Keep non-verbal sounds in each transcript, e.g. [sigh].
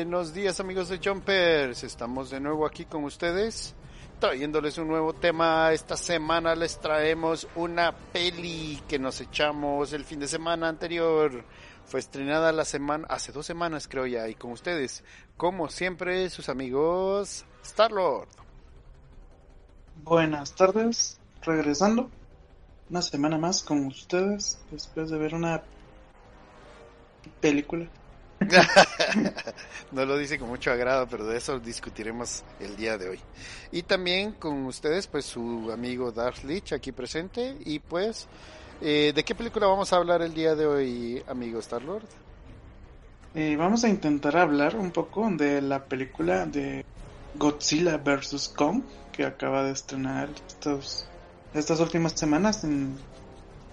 Buenos días amigos de Jumpers, estamos de nuevo aquí con ustedes trayéndoles un nuevo tema. Esta semana les traemos una peli que nos echamos el fin de semana anterior. Fue estrenada la semana, hace dos semanas creo ya, y con ustedes, como siempre, sus amigos Starlord. Buenas tardes, regresando una semana más con ustedes después de ver una película. [laughs] no lo dice con mucho agrado, pero de eso discutiremos el día de hoy. Y también con ustedes, pues su amigo Darth Lich aquí presente. Y pues, eh, ¿de qué película vamos a hablar el día de hoy, amigo Star-Lord? Eh, vamos a intentar hablar un poco de la película de Godzilla vs. Kong que acaba de estrenar estos, estas últimas semanas en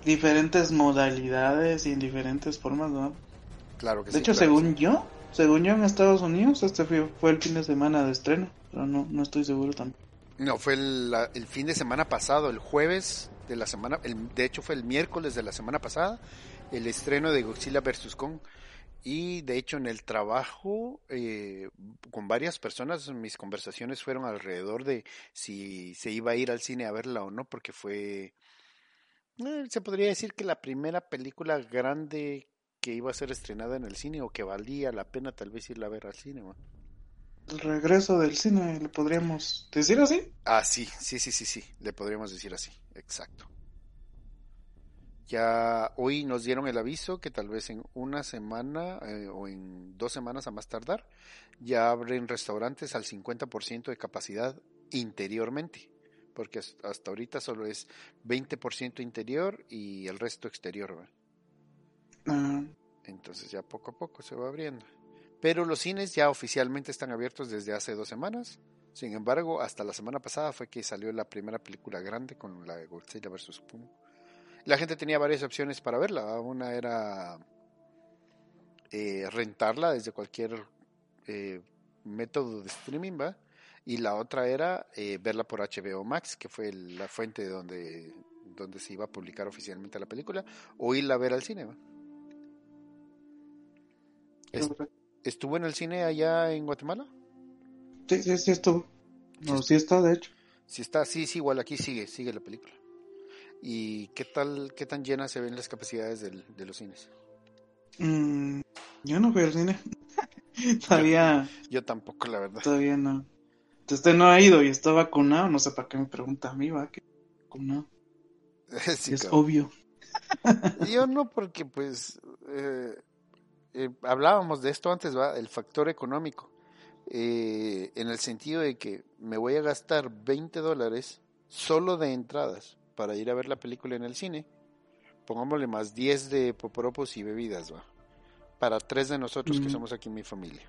diferentes modalidades y en diferentes formas, ¿no? Claro que de sí. hecho, claro según sí. yo, según yo en Estados Unidos, este fue, fue el fin de semana de estreno, pero no, no estoy seguro tampoco. No, fue el, la- el fin de semana pasado, el jueves de la semana, el- de hecho fue el miércoles de la semana pasada, el estreno de Godzilla vs. Kong. Y de hecho en el trabajo, eh, con varias personas, mis conversaciones fueron alrededor de si se iba a ir al cine a verla o no, porque fue, eh, se podría decir que la primera película grande que iba a ser estrenada en el cine o que valía la pena tal vez irla a ver al cine. El regreso del cine, ¿le podríamos decir así? Ah, sí, sí, sí, sí, sí, le podríamos decir así, exacto. Ya hoy nos dieron el aviso que tal vez en una semana eh, o en dos semanas a más tardar ya abren restaurantes al 50% de capacidad interiormente, porque has- hasta ahorita solo es 20% interior y el resto exterior. ¿verdad? Ah, Entonces ya poco a poco se va abriendo. Pero los cines ya oficialmente están abiertos desde hace dos semanas. Sin embargo, hasta la semana pasada fue que salió la primera película grande con la de Godzilla vs. Kong. La gente tenía varias opciones para verla. Una era eh, rentarla desde cualquier eh, método de streaming, ¿va? Y la otra era eh, verla por HBO Max, que fue la fuente de donde, donde se iba a publicar oficialmente la película, o irla a ver al cine, ¿va? Es- ¿Estuvo en el cine allá en Guatemala? Sí, sí, sí estuvo. No, sí está, de hecho. Si está, sí, sí, igual aquí sigue, sigue la película. ¿Y qué tal, qué tan llenas se ven las capacidades del- de los cines? Mm, yo no fui al cine. [laughs] todavía, [laughs] Yo tampoco, la verdad. todavía no. Este no ha ido y está vacunado. No sé para qué me pregunta a mí, va, que vacunado. [laughs] Sí, es cabrón. obvio. Yo no, porque pues eh, eh, hablábamos de esto antes, ¿va? El factor económico. Eh, en el sentido de que me voy a gastar 20 dólares solo de entradas para ir a ver la película en el cine. Pongámosle más 10 de poporopos y bebidas, ¿va? Para tres de nosotros que Mm. somos aquí en mi familia.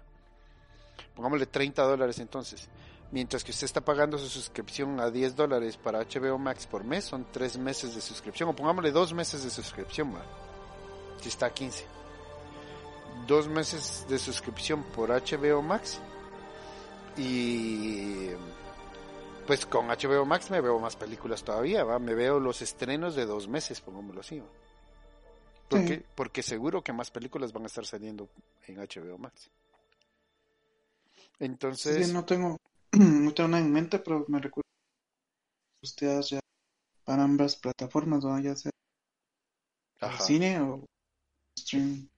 Pongámosle 30 dólares entonces. Mientras que usted está pagando su suscripción a 10 dólares para HBO Max por mes, son 3 meses de suscripción. O pongámosle 2 meses de suscripción, ¿va? Si está a 15. 2 meses de suscripción por HBO Max. Y pues con HBO Max me veo más películas todavía, ¿va? Me veo los estrenos de dos meses, pongámoslo así. Porque, Sí. porque seguro que más películas van a estar saliendo en HBO Max. Entonces, Sí, no tengo, [clears throat] no tengo nada en mente, pero me recuerdo ustedes ya para ambas plataformas, ¿no? ya sea ajá, cine o stream.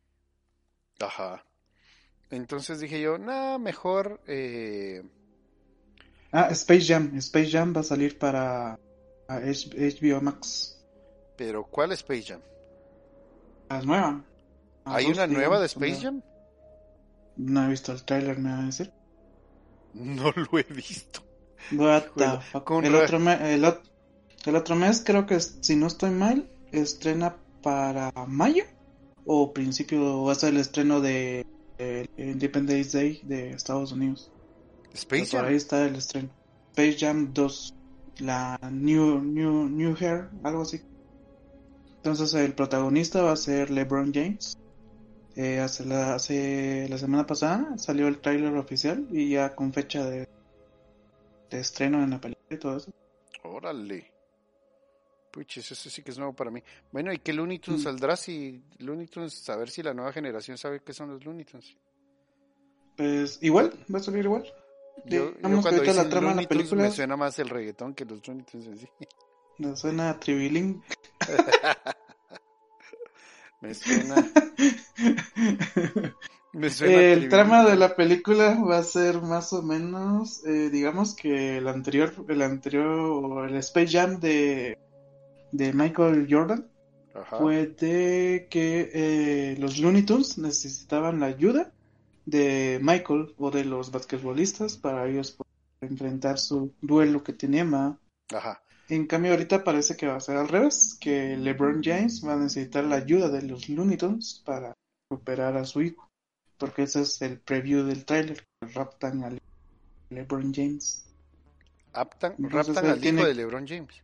Ajá. Entonces dije yo, nah, mejor, eh, Ah, Space Jam. Space Jam va a salir para a HBO Max. pero ¿cuál Space Jam? La nueva. ¿Hay una nueva de Space una- Jam? No he visto el tráiler, me va a decir. No [laughs] lo he visto. What the. El otro, el, el otro mes creo que, si no estoy mal, estrena para mayo o principio va a ser el estreno de Independence Day de Estados Unidos. Space Jam. ahí está el estreno. Space Jam 2, la New New New Hair, algo así. Entonces el protagonista va a ser LeBron James. Eh, hace, la, hace la semana pasada salió el tráiler oficial y ya con fecha de, de estreno en la película y todo eso. Órale. Puches, eso sí que es nuevo para mí. Bueno, ¿y qué Looney Tunes mm. saldrá si Looney Tunes, a ver si la nueva generación sabe qué son los Looney Tunes? Pues igual, va a salir igual. Yo, yo cuando la trama la película me suena más el reggaetón que los Looney Tunes en sí. [laughs] [laughs] [laughs] Me suena a Tribilín. me suena. me suena el trama de la película va a ser más o menos, eh, digamos que el anterior, el anterior, el Space Jam de de Michael Jordan fue de que eh, los Looney Tunes necesitaban la ayuda de Michael o de los basquetbolistas para ellos poder enfrentar su duelo que tenía Ajá. En cambio ahorita parece que va a ser al revés, que LeBron James va a necesitar la ayuda de los Looney Tunes para recuperar a su hijo, porque ese es el preview del trailer, raptan a LeBron James. ¿Raptan, al hijo de LeBron James?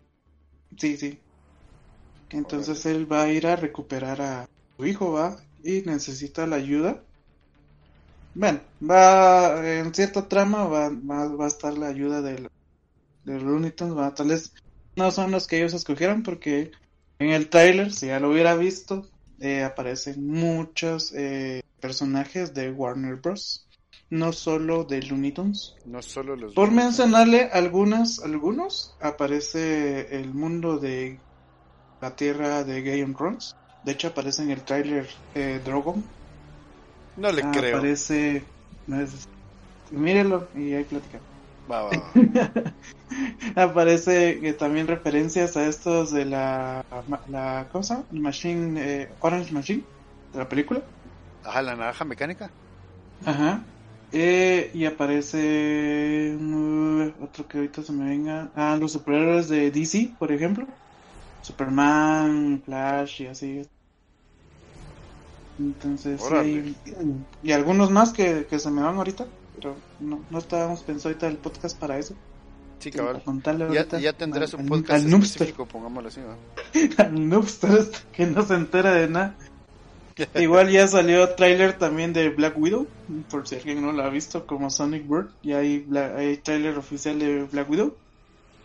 Sí, sí. Entonces él va a ir a recuperar a su hijo, va, y necesita la ayuda. Bueno, va en cierta trama va, va, a estar la ayuda de, de Looney Tunes, va, tal vez no son los que ellos escogieron porque en el trailer, si ya lo hubiera visto, eh, aparecen muchos eh, personajes de Warner Bros. No solo de Looney Tunes. No solo los. Por mencionarle algunas, algunos, aparece el mundo de la tierra de Game Runs. De hecho, aparece en el tráiler eh, Drogon. No le creo. Aparece. Mírelo y ahí platicamos. [laughs] aparece que también referencias a estos de la, la cosa, Machine, eh, Orange Machine, de la película. Ajá, la naranja mecánica. Ajá. Eh, y aparece uh, otro que ahorita se me venga. Ah, los superhéroes de DC, por ejemplo. Superman, Flash y así. Entonces, y algunos más que, se me van ahorita, pero no, no estábamos pensando ahorita el podcast para eso. Sí, cabal. Ya, ya, tendrás un podcast específico, pongámoslo así, [laughs] al Noobster que no se entera de nada. [laughs] Igual ya salió trailer también de Black Widow, por si alguien no lo ha visto, como Sonic Bird. Y hay, hay trailer oficial de Black Widow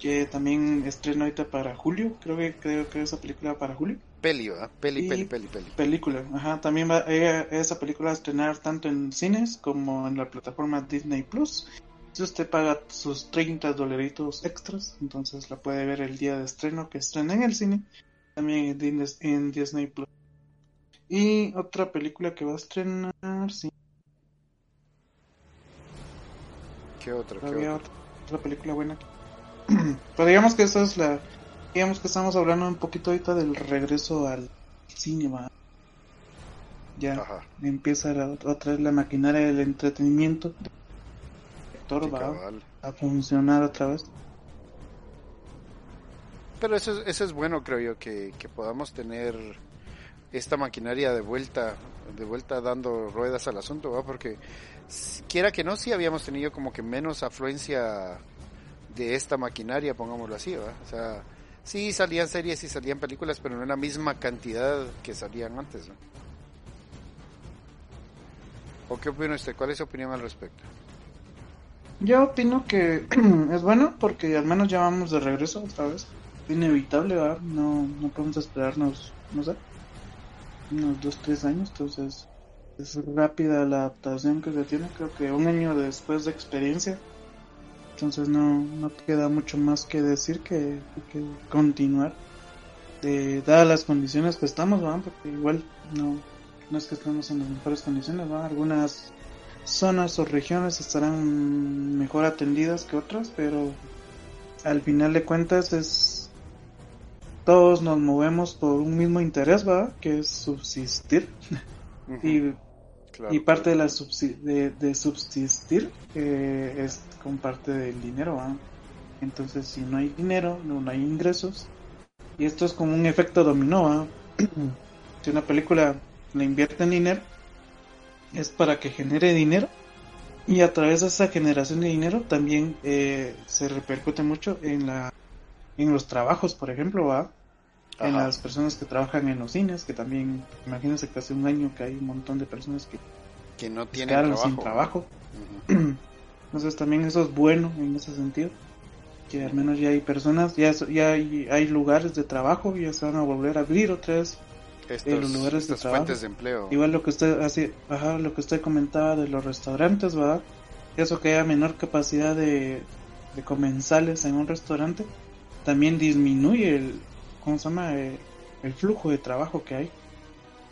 que también estreno ahorita para julio, creo que creo que esa película para julio. Peli, Peli, peli, peli, peli. Película, ajá, también va esa película a estrenar tanto en cines como en la plataforma Disney Plus. Si usted paga sus 30 dolaritos extras, entonces la puede ver el día de estreno que estrena en el cine, también en Disney Plus. Y otra película que va a estrenar, sí. ¿Qué otra? ¿Qué otra? otra película buena [clears throat] Pero digamos que eso es la. Digamos que estamos hablando un poquito ahorita del regreso al cinema. Ya empieza otra vez la maquinaria del entretenimiento. El va a funcionar otra vez. Pero eso, eso es bueno, creo yo, que, que podamos tener esta maquinaria de vuelta, de vuelta dando ruedas al asunto, ¿va? porque quiera que no, sí habíamos tenido como que menos afluencia de esta maquinaria, pongámoslo así, ¿verdad? O sea, sí salían series y salían películas, pero no en la misma cantidad que salían antes, ¿no? ¿O qué opina usted? ¿Cuál es su opinión al respecto? Yo opino que [clears throat] es bueno porque al menos ya vamos de regreso otra vez. Inevitable, ¿verdad? No, no podemos esperarnos, no sé, unos dos, tres años, entonces es rápida la adaptación que se tiene. Creo que un año después de experiencia entonces no, no queda mucho más que decir que, que continuar. De, dadas las condiciones que estamos, porque igual no, no es que estemos en las mejores condiciones, algunas zonas o regiones estarán mejor atendidas que otras, pero al final de cuentas es todos nos movemos por un mismo interés, ¿va? que es subsistir. [laughs] y y parte de la de, subsistir eh, es con parte del dinero, Entonces, si no hay dinero, no, hay ingresos. Y esto es como un efecto dominó. [clears throat] si una película le invierte en dinero, es para que genere dinero. Y a través de esa generación de dinero también eh, se repercute mucho en la en los trabajos, por ejemplo, ¿va? en las personas que trabajan en los cines, que también, imagínense que hace un año que hay un montón de personas que, que no tienen trabajo. sin trabajo. [clears throat] Entonces también eso es bueno en ese sentido, que al menos ya hay personas, ya, ya hay, hay lugares de trabajo, ya se van a volver a abrir otra vez los lugares de trabajo. fuentes de empleo. Igual lo que usted hace, ajá, lo que usted comentaba de los restaurantes, ¿verdad? Eso que haya menor capacidad de, de comensales en un restaurante, también disminuye el, ¿cómo se llama? Eh, el flujo de trabajo que hay.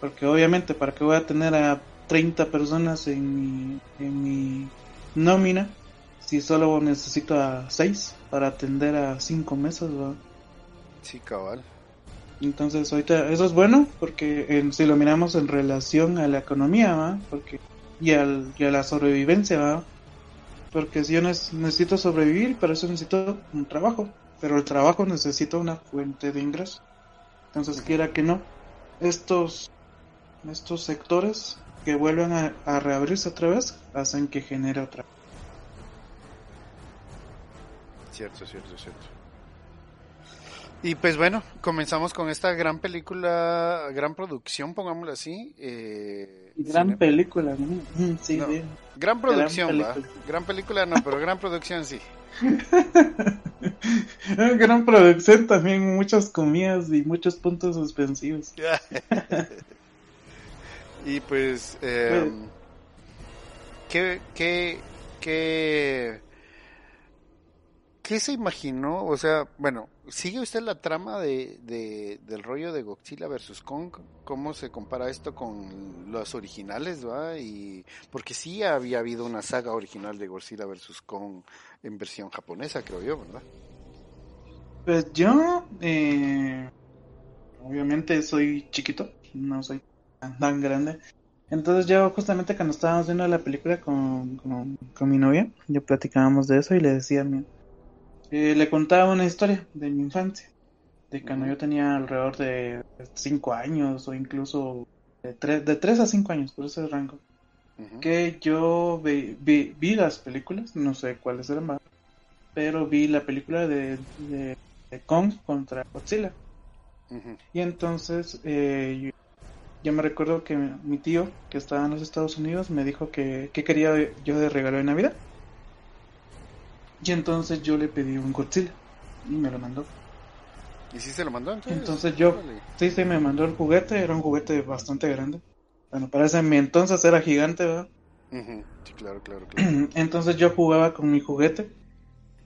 Porque obviamente, ¿para qué voy a tener a 30 personas en mi, en mi nómina si solo necesito a 6 para atender a 5 meses? ¿verdad? Sí, cabal. Entonces, ahorita eso es bueno porque si lo miramos en relación a la economía, ¿va? Porque, y, al, y a la sobrevivencia, ¿va? Porque si yo necesito sobrevivir, para eso necesito un trabajo pero el trabajo necesita una fuente de ingreso. Entonces, quiera que no, estos, estos sectores que vuelvan a, reabrirse otra vez hacen que genere otra. Cierto, cierto, cierto. Y pues bueno, comenzamos con esta gran película, gran producción, pongámoslo así. Eh, gran película, sí, Gran producción, gran película. Gran película no, pero gran producción sí. [laughs] Gran producción también, muchas comidas y muchos puntos suspensivos. [laughs] y pues, eh, ¿qué, qué, qué, qué se imaginó? O sea, bueno, ¿sigue usted la trama de, de, del rollo de Godzilla versus Kong? ¿Cómo se compara esto con los originales? ¿va? Y, porque sí había habido una saga original de Godzilla versus Kong en versión japonesa, creo yo, ¿verdad? Pues yo, eh, obviamente soy chiquito, no soy tan, grande. Entonces yo justamente cuando estábamos viendo la película con, con, mi novia, yo platicábamos de eso y le decía, eh, le contaba una historia de mi infancia, de cuando yo tenía alrededor de 5 años o incluso de 3, de 3 a 5 años, por ese rango que yo vi, vi, las películas, no sé cuáles eran más, pero vi la película de, de, Kong contra Godzilla. Y entonces eh, yo, me recuerdo que mi tío, que estaba en los Estados Unidos, me dijo que, quería yo de regalo de Navidad. Y entonces yo le pedí un Godzilla y me lo mandó. ¿Y si se lo mandó entonces? Entonces yo, sí, sí, me mandó el juguete, era un juguete bastante grande. Bueno, para ese entonces era gigante, ¿verdad? Sí, claro, claro, [clears throat] claro. Entonces yo jugaba con mi juguete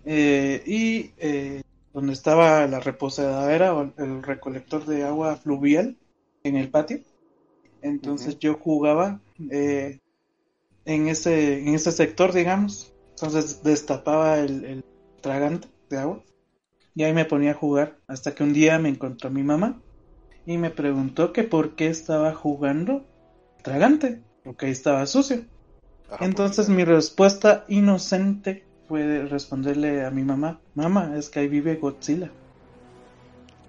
eh, y eh, donde estaba la reposadera o el recolector de agua fluvial en el patio. Entonces yo jugaba eh, en ese en ese sector, digamos. Entonces destapaba el, el tragante de agua y ahí me ponía a jugar hasta que un día me encontró mi mamá y me preguntó que por qué estaba jugando tragante, porque ahí estaba sucio. Entonces mi respuesta inocente fue responderle a mi mamá, mamá, es que ahí vive Godzilla.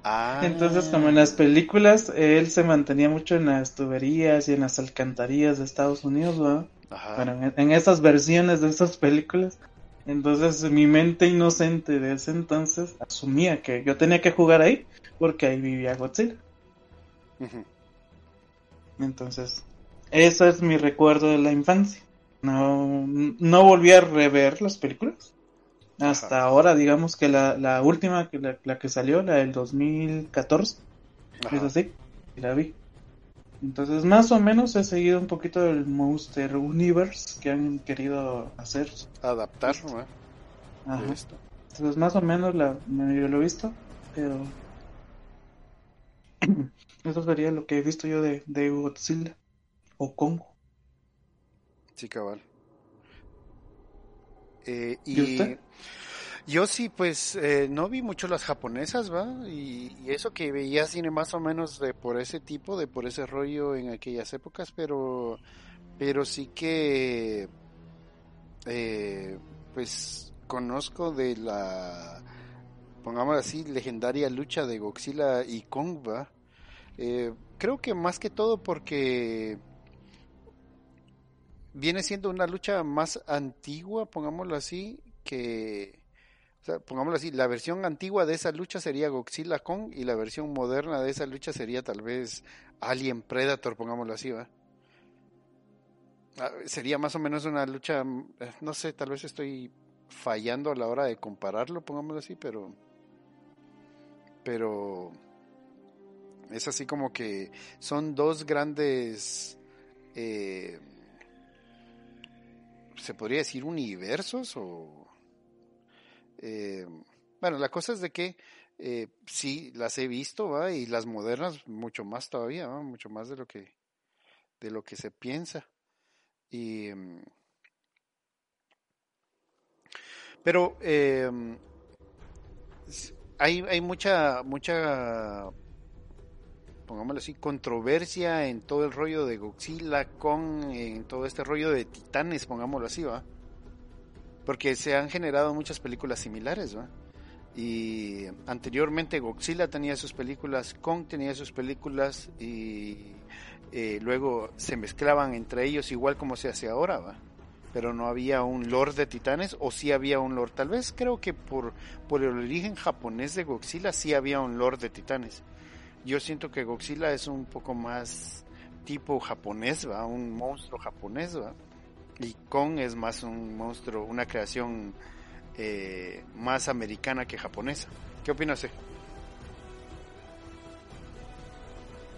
Ah. Entonces, como en las películas, él se mantenía mucho en las tuberías y en las alcantarillas de Estados Unidos, ¿verdad? Bueno, en, esas versiones de esas películas. Entonces, mi mente inocente de ese entonces asumía que yo tenía que jugar ahí porque ahí vivía Godzilla. Entonces, eso es mi recuerdo de la infancia. No, no volví a rever las películas. Hasta ahora, digamos que la, la última, que la, que salió, la del 2014, es así, la vi. Entonces, más o menos he seguido un poquito del Monster Universe que han querido hacer. Adaptar, ¿no? Ajá. Entonces, más o menos la, yo lo he visto, pero. [clears throat] Eso sería lo que he visto yo de, de Godzilla o Congo. Sí, cabal. Eh, y, yo sí, pues eh, no vi mucho las japonesas, ¿va? Y, eso que veía cine más o menos de por ese tipo, de por ese rollo en aquellas épocas, pero, pero sí que, eh, pues conozco de la, pongamos así, legendaria lucha de Godzilla y Kong, eh, creo que más que todo porque viene siendo una lucha más antigua, pongámoslo así, que... O sea, pongámoslo así, la versión antigua de esa lucha sería Godzilla Kong y la versión moderna de esa lucha sería tal vez Alien Predator, pongámoslo así, ¿va? Ah, sería más o menos una lucha, eh, no sé, tal vez estoy fallando a la hora de compararlo, pongámoslo así, pero... Pero... Es así como que son dos grandes... Eh, se podría decir universos o... Eh, bueno, la cosa es de que eh, sí las he visto, ¿va? Y las modernas mucho más todavía, Mucho más de lo que de lo que se piensa. Y mm, pero eh, hay, hay mucha mucha pongámoslo así, controversia en todo el rollo de Godzilla con en todo este rollo de titanes, pongámoslo así, ¿va? Porque se han generado muchas películas similares, ¿va? Y anteriormente Godzilla tenía sus películas, Kong tenía sus películas y eh, luego se mezclaban entre ellos igual como se hace ahora, ¿va? Pero no había un Lord de Titanes o sí había un Lord. Tal vez creo que por, por el origen japonés de Godzilla sí había un Lord de Titanes yo siento que Godzilla es un poco más tipo japonés, ¿va? Un monstruo japonés, ¿va? Y Kong es más un monstruo, una creación eh, más americana que japonesa. ¿Qué opinas?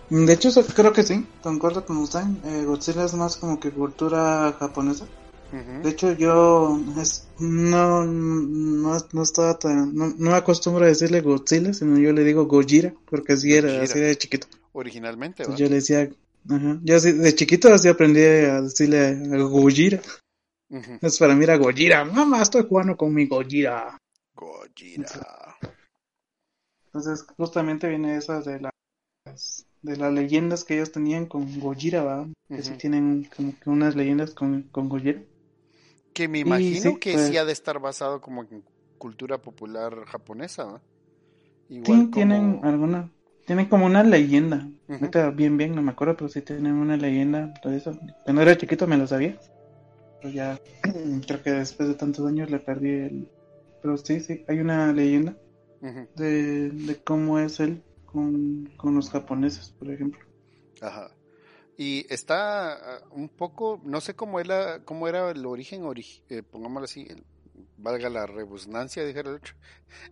De hecho, creo que sí, concuerdo con usted. Eh, Godzilla es más como que cultura japonesa. De hecho, yo no, no, no estaba tan, no, me acostumbro a decirle Godzilla, sino yo le digo Gojira, porque así era, así de chiquito. Originalmente, Yo le decía, ajá, yo de chiquito así aprendí a decirle a Gojira. Es para mí era Gojira, mamá, estoy jugando con mi Gojira. Gojira. Entonces, justamente viene esa de las de las leyendas que ellos tenían con Gojira, ¿va? Que sí tienen como que unas leyendas con, con Gojira. Que me imagino que pues sí ha de estar basado como en cultura popular japonesa, sí, tienen alguna, tienen como una leyenda. bien, bien, no me acuerdo, pero sí tienen una leyenda de eso. Cuando era chiquito me lo sabía. Pero ya, [clears throat] creo que después de tantos años le perdí el... Pero sí, sí, hay una leyenda de, de cómo es él con, con los japoneses, por ejemplo. Ajá. Y está ah, un poco, no sé cómo era, cómo era el origen, eh, pongámoslo así, valga la rebusnancia, dijera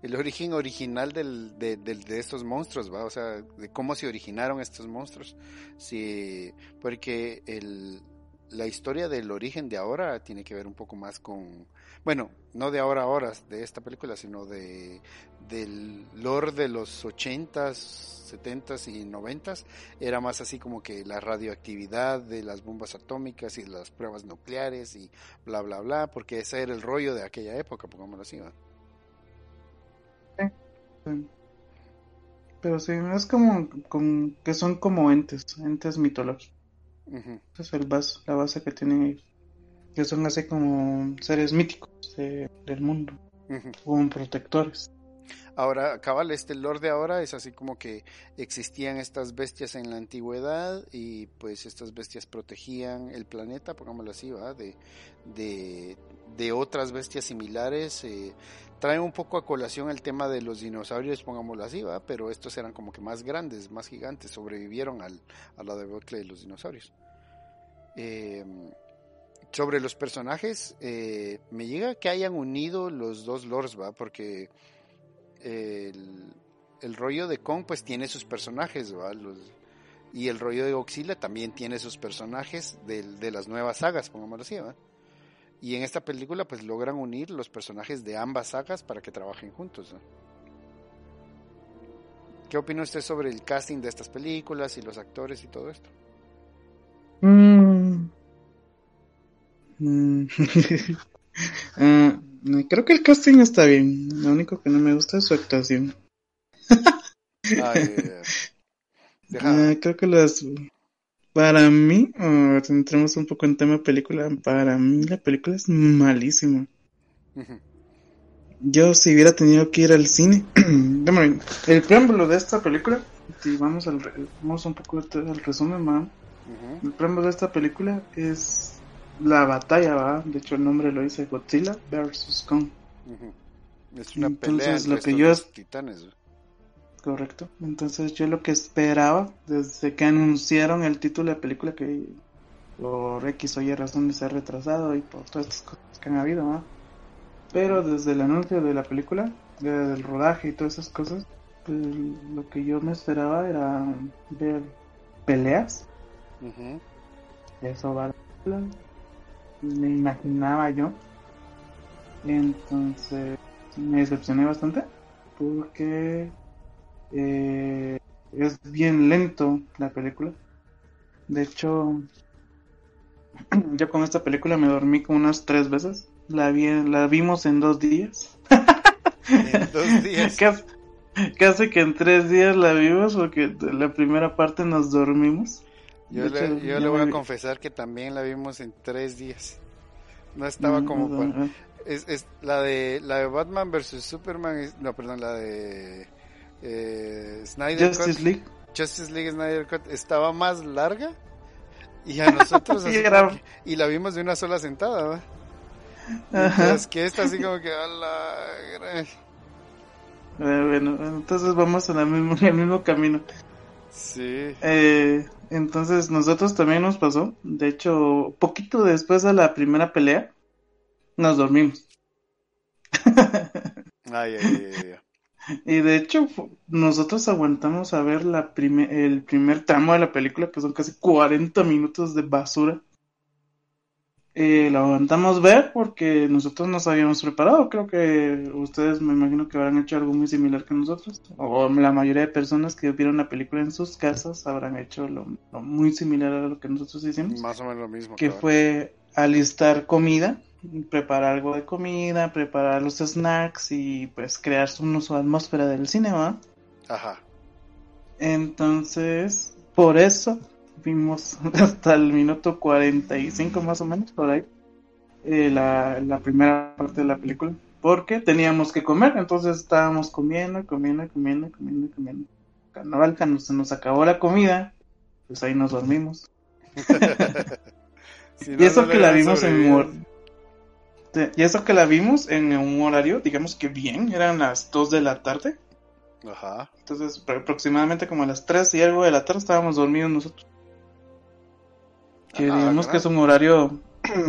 el origen original del, de, de, estos monstruos, ¿va? O sea, de cómo se originaron estos monstruos. Sí, porque el, la historia del origen de ahora tiene que ver un poco más con, bueno, no de ahora a ahora de esta película, sino de del lore de los ochentas, setentas y noventas, era más así como que la radioactividad de las bombas atómicas y las pruebas nucleares y bla bla bla, porque ese era el rollo de aquella época, pongámoslo así, ¿va? Pero sí, es como, que son como entes, entes mitológicos. Esa es el base, la base que tienen ellos. Que son así como seres míticos del mundo, como protectores. Ahora, cabal, este Lord de ahora es así como que existían estas bestias en la antigüedad y pues estas bestias protegían el planeta, pongámoslo así, ¿va? De, de, otras bestias similares. Eh, trae un poco a colación el tema de los dinosaurios, pongámoslo así, ¿va? Pero estos eran como que más grandes, más gigantes, sobrevivieron al, a la debacle de los dinosaurios. Eh, sobre los personajes, eh, me llega que hayan unido los dos lords, ¿va? Porque el, rollo de Kong pues tiene sus personajes, ¿va? y el rollo de Godzilla también tiene sus personajes de, las nuevas sagas, pongámoslo así, ¿va? Y en esta película pues logran unir los personajes de ambas sagas para que trabajen juntos. ¿Qué opina usted sobre el casting de estas películas y los actores y todo esto? Mm. Mm. [laughs] Ah, Creo que el casting está bien. Lo único que no me gusta es su actuación. Ah, creo que las. Para mí, entremos un poco en tema película. Para mí, la película es malísima. yo si hubiera tenido que ir al cine, [clears throat] el preámbulo de esta película, si vamos al vamos un poco al resumen, man. El preámbulo de esta película es la batalla, ¿va? De hecho el nombre lo dice Godzilla versus Kong. Es una pelea entre lo que yo titanes. Correcto. Entonces yo lo que esperaba desde que anunciaron el título de la película que por X o Y razón se ha retrasado y por todas estas cosas que han habido, ¿no? Pero desde el anuncio de la película, desde el rodaje y todas esas cosas, pues, lo que yo me esperaba era ver peleas. Eso va me imaginaba yo. Entonces me decepcioné bastante porque eh, es bien lento la película. De hecho, [clears throat] yo con esta película me dormí como unas tres veces. La, vi, la vimos en dos días. en dos [laughs] días. casi, que en tres días la vimos porque la primera parte nos dormimos. Yo, le, yo le voy a confesar que también la vimos en tres días. No estaba mm, como... es, es, la de la de Batman versus Superman, no, perdón, la de eh, Snyder Justice League. Justice League Snyder Cut estaba más larga y a nosotros [laughs] y la vimos de una sola sentada, Es que esta así como que a la... Eh, bueno, entonces vamos en el mismo, [laughs] el mismo camino. Sí. Eh, entonces nosotros también nos pasó. De hecho, poquito después de la primera pelea, nos dormimos. [laughs] ay, ay, ay. Y de hecho, nosotros aguantamos a ver la el primer tramo de la película, que son casi 40 minutos de basura. Eh, lo aguantamos ver porque nosotros nos habíamos preparado. Creo que ustedes me imagino que habrán hecho algo muy similar que nosotros. O la mayoría de personas que vieron la película en sus casas habrán hecho lo, muy similar a lo que nosotros hicimos. Más o menos lo mismo. Que fue alistar comida preparar algo de comida, preparar los snacks y pues crear su atmósfera del cinema. Ajá. Entonces, por eso vimos [laughs] hasta el minuto 45 más o menos, por ahí, eh, la, la primera parte de la película. Porque teníamos que comer, entonces estábamos comiendo, comiendo, comiendo, comiendo, comiendo. Cuando se nos acabó la comida, pues ahí nos dormimos. [laughs] y eso que la vimos en y eso que la vimos en un horario, digamos que bien, eran las 2 de la tarde. Ajá. Entonces, aproximadamente como a las 3 y algo de la tarde estábamos dormidos nosotros. Que ah, digamos que es un horario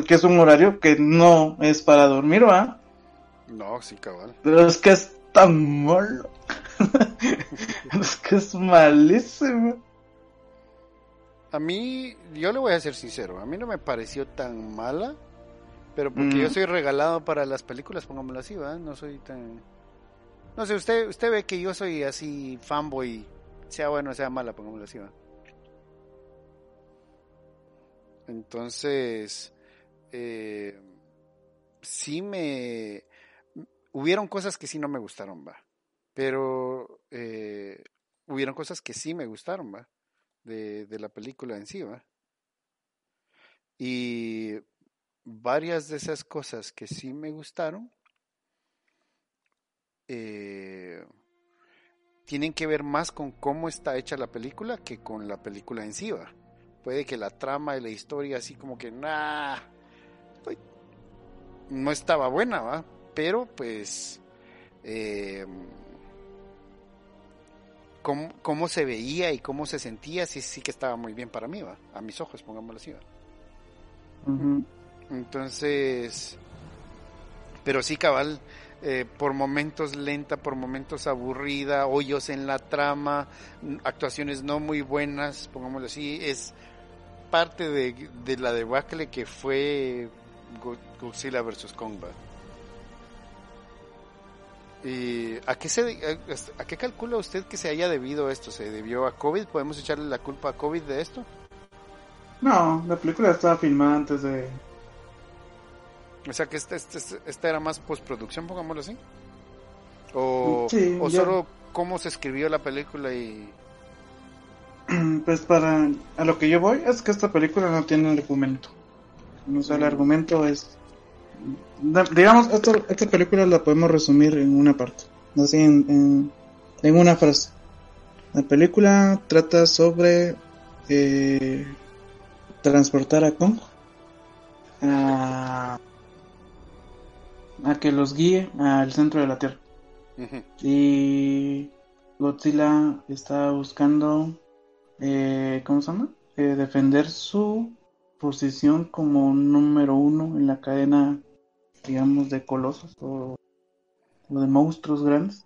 que es un horario que no es para dormir, ¿va? No, sí, cabal. Pero es que es tan malo. [laughs] es que es malísimo. A mí, yo le voy a ser sincero, a mí no me pareció tan mala pero porque yo mm. soy regalado para las películas, pongámoslo así, ¿va? No soy tan... No sé, usted, usted ve que yo soy así fanboy, sea bueno, sea mala, pongámoslo así, ¿va? Entonces, eh, sí me... Hubieron cosas que sí no me gustaron, va. Pero eh, hubieron cosas que sí me gustaron, va. De, de la película en sí. Y varias de esas cosas que sí me gustaron eh, tienen que ver más con cómo está hecha la película que con la película en sí. Puede que la trama y la historia así como que nah, no estaba buena, ¿va? pero pues eh, cómo, se veía y cómo se sentía sí, sí que estaba muy bien para mí, ¿va? a mis ojos, pongámoslo así. ¿va? Entonces, pero sí, cabal, eh, por momentos lenta, por momentos aburrida, hoyos en la trama, actuaciones no muy buenas, pongámoslo así, es parte de, de la debacle que fue Godzilla vs. Kong. ¿Y a qué, se, a qué calcula usted que se haya debido esto? ¿Se debió a COVID? ¿Podemos echarle la culpa a COVID de esto? No, la película estaba filmada antes de, o sea que esta, este, esta, era más postproducción, pongámoslo así. O, o solo cómo se escribió la película y... [clears throat] Pues para... A lo que yo voy es que esta película no tiene argumento. O sea, el argumento es... digamos, esta película la podemos resumir en una parte, así en, en, una frase. La película trata sobre eh, transportar a Kong a, a que los guíe al centro de la Tierra. Y Godzilla está buscando, eh, ¿cómo se llama? Eh, defender su posición como número uno en la cadena, digamos, de colosos o, de monstruos grandes.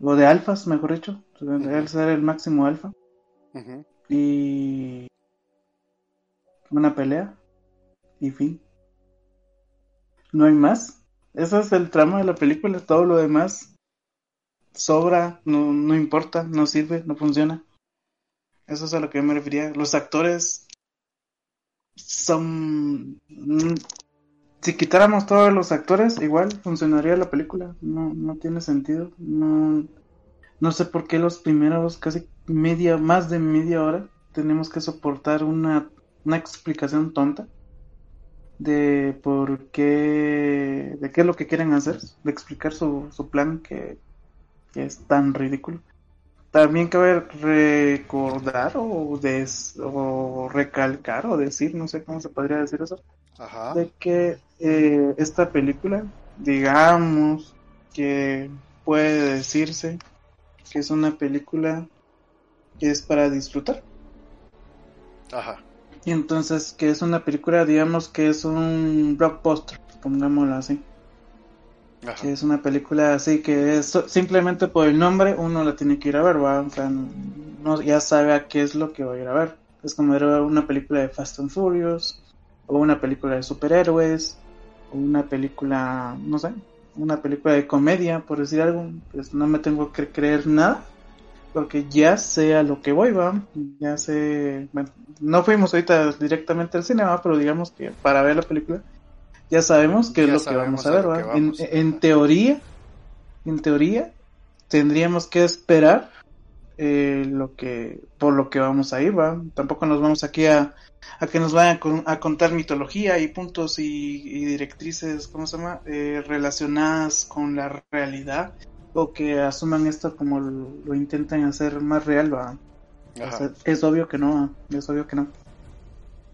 O de alfas, mejor dicho. Él ser el máximo alfa. Y una pelea y fin. No hay más. Ese es el trama de la película. Todo lo demás sobra, no, no importa, no sirve, no funciona. Eso es a lo que yo me refería. Los actores son... Mm, si quitáramos todos los actores, igual funcionaría la película. No, no tiene sentido. No, no sé por qué los primeros casi media, más de media hora, tenemos que soportar una, una explicación tonta de por qué, de qué es lo que quieren hacer, de explicar su, su plan que, que es tan ridículo también cabe recordar o, des, o recalcar o decir, no sé cómo se podría decir eso, de que eh, esta película, digamos que puede decirse que es una película que es para disfrutar. Ajá. Y entonces que es una película, digamos que es un blockbuster, pongámoslo así. Que es una película así que es simplemente por el nombre uno la tiene que ir a ver, ¿va? O sea, no, ya sabe a qué es lo que va a ir a ver. Es como ver una película de Fast and Furious, o una película de superhéroes, o una película, no sé, una película de comedia, por decir algo. Pues no me tengo que creer nada, porque ya sé a lo que voy, va. Ya sé, bueno, no fuimos ahorita directamente al cine, ¿va? Pero digamos que para ver la película ya sabemos qué es lo que vamos a ver, en, teoría, en teoría, tendríamos que esperar eh, lo que, por lo que vamos a ir, ¿va? Tampoco nos vamos aquí a, a que nos vayan a, contar mitología y puntos y, directrices, ¿cómo se llama? Eh, relacionadas con la realidad o que asuman esto como lo, intentan hacer más real, ¿va? es obvio que no, es obvio que no.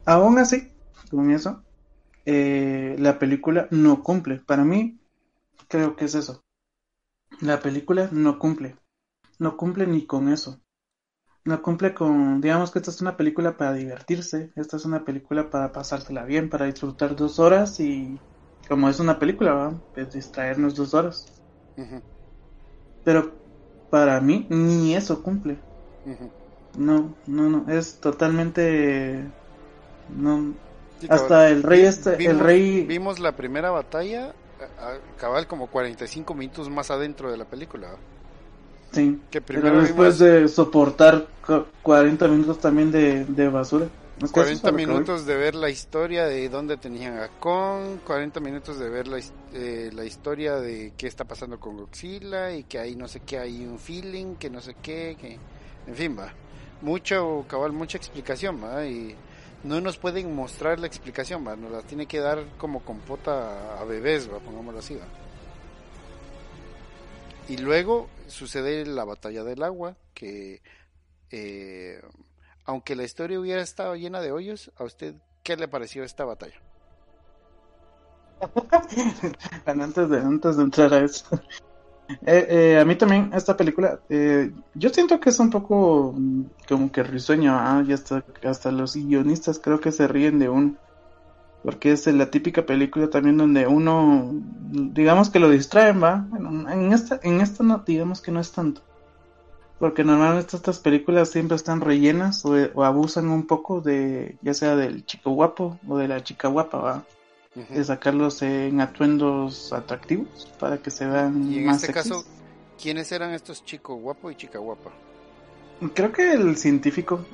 Aún así, con eso, eh, la película no cumple. Para mí, creo que es eso. La película no cumple. No cumple ni con eso. No cumple con, digamos que esta es una película para divertirse. Esta es una película para pasársela bien, para disfrutar dos horas y como es una película, ¿va? Pues distraernos dos horas. Pero para mí ni eso cumple. No, no, no, es totalmente no hasta el rey este, vimos, el rey vimos la primera batalla cabal como 45 minutos más adentro de la película. Sí. Que pero después de soportar 40 minutos también de, basura. 40 minutos de ver la historia de dónde tenían a Kong, 40 minutos de ver la, eh, la historia de qué está pasando con Godzilla y que ahí no sé qué hay un feeling, que no sé qué, que en fin, va. Mucho, cabal, mucha explicación, va. Y no nos pueden mostrar la explicación, ¿va? nos la tiene que dar como compota a bebés, ¿va? pongámoslo así. Y luego sucede la batalla del agua, que eh, aunque la historia hubiera estado llena de hoyos, ¿a usted qué le pareció esta batalla? [laughs] antes, de, antes de entrar a eso, eh, eh, a mí también esta película, eh, yo siento que es un poco mm, como que risueño, ah, hasta, hasta los guionistas creo que se ríen de uno, porque es la típica película también donde uno, digamos que lo distraen, va, bueno, en esta, en esta no, digamos que no es tanto, porque normalmente estas películas siempre están rellenas o, o abusan un poco de, ya sea del chico guapo o de la chica guapa, va de sacarlos en atuendos atractivos para que se vean y en este caso quiénes eran estos chicos guapo y chica guapa creo que el científico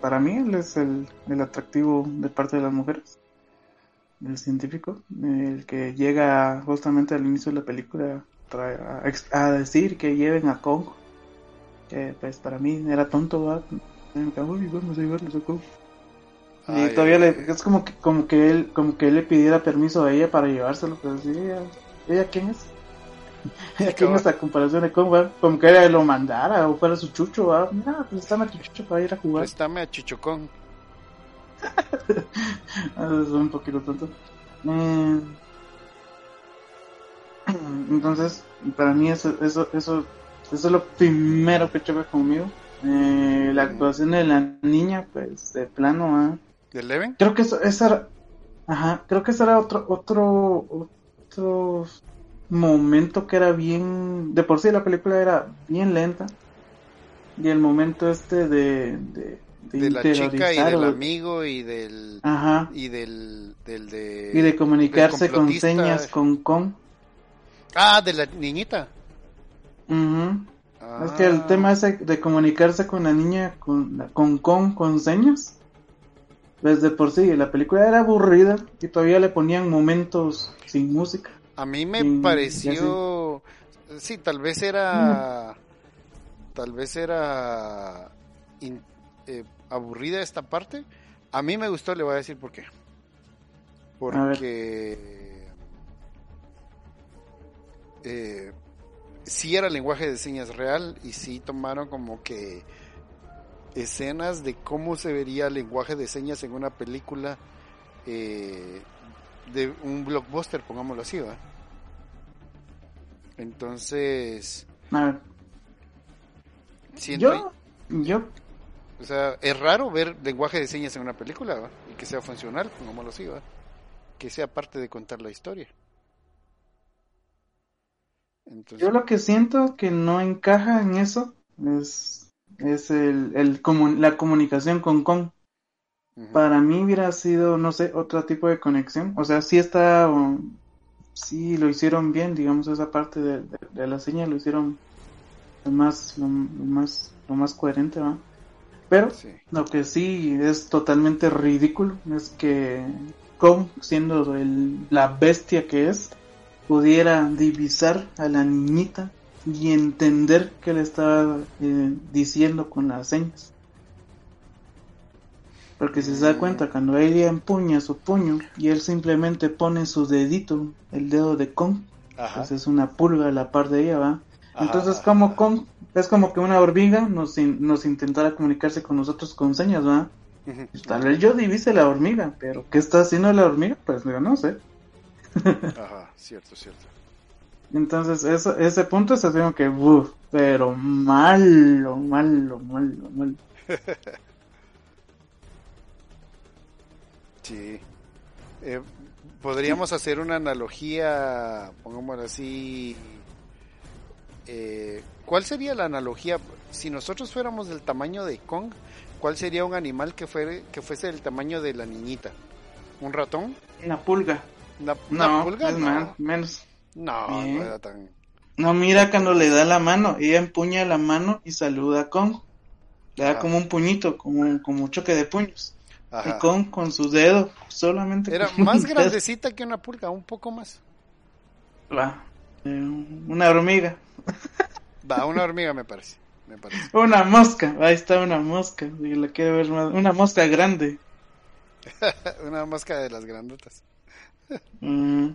para mí él es el, el, atractivo de parte de las mujeres. El científico el que llega justamente al inicio de la película a, a decir que lleven a Kong que pues para mí era tonto ¿verdad? y todavía le, es como que, como que él, como que él le pidiera permiso a ella para llevárselo, pero sí, ella, ella quién es? [laughs] ¿Ella quién es la comparación de cómo, como que ella lo mandara o fuera su chucho, ¿va? Mira, pues está a tu chucho para ir a jugar. Préstame a Chichocón. Eso [laughs] es un poquito tonto. Eh, [clears throat] entonces, para mí eso, eso, eso, eso es lo primero que choca conmigo. Eh, la actuación de la niña, pues, de plano, ¿ah? Creo que eso, esa era, ajá, creo que ese era otro, otro, otro momento que era bien, de por sí la película era bien lenta. Y el momento este de, de, De la chica y del amigo y del... Ajá. Y del... del de, Y de comunicarse con señas con con. Ah, de la niñita. Ah. Es que el tema ese de comunicarse con la niña con con con, con señas. Desde por sí, la película era aburrida y todavía le ponían momentos sin música. A mí me pareció... Sí, tal vez era... Tal vez era... in- eh, aburrida esta parte. A mí me gustó, le voy a decir por qué. Porque... Eh, sí era lenguaje de señas real y sí tomaron como que escenas de cómo se vería el lenguaje de señas en una película eh, de un blockbuster, pongámoslo así, ¿va? Entonces, A ver, siento, yo yo o sea, es raro ver lenguaje de señas en una película, ¿va? Y que sea funcional, pongámoslo así, ¿va? Que sea parte de contar la historia. Entonces, Yo lo que siento que no encaja en eso es, es el, el la comunicación con ujú. Para mí hubiera sido, no sé, otro tipo de conexión. O sea, sí está, um, sí lo hicieron bien, digamos, esa parte de, de- de la señal lo hicieron lo más, lo, lo más, lo más coherente, ¿va? Pero Sí. lo que sí es totalmente ridículo es que Kong, siendo el- la bestia que es, pudiera divisar a la niñita y entender qué le estaba eh, diciendo con las señas. Porque si se da cuenta, cuando ella empuña su puño y él simplemente pone su dedito, el dedo de Kong, pues es una pulga a la par de ella, ¿va? Ajá, Entonces, como. Kong, es como que una hormiga nos, in- nos intentara comunicarse con nosotros con señas, ¿va? Pues, Tal vez yo divise la hormiga, pero ¿qué está haciendo la hormiga? Pues yo no sé. Ajá, cierto, cierto. Entonces, eso, ese punto así como que, uff, pero malo, malo, malo, malo. [laughs] Sí. Eh, podríamos hacer una analogía, pongámoslo así. eh, ¿Cuál sería la analogía? Si nosotros fuéramos del tamaño de Kong, ¿cuál sería un animal que, fuere, que fuese del tamaño de la niñita? ¿Un ratón? Una pulga. ¿Una, una No, pulga? es No, más, menos. No, Bien. no era tan... No, mira cuando le da la mano, ella empuña la mano y saluda a Kong. Le da Ah. como un puñito, como, un- como un choque de puños. Ajá. Y Kong con su dedo, solamente. Era más dedo. grandecita que una pulga, un poco más. Va. Eh, una hormiga. Va, una hormiga me parece. Me parece. Una mosca. Ahí está una mosca. Si la quiere ver más. Una mosca grande. [laughs] una mosca de las grandotas. Mm,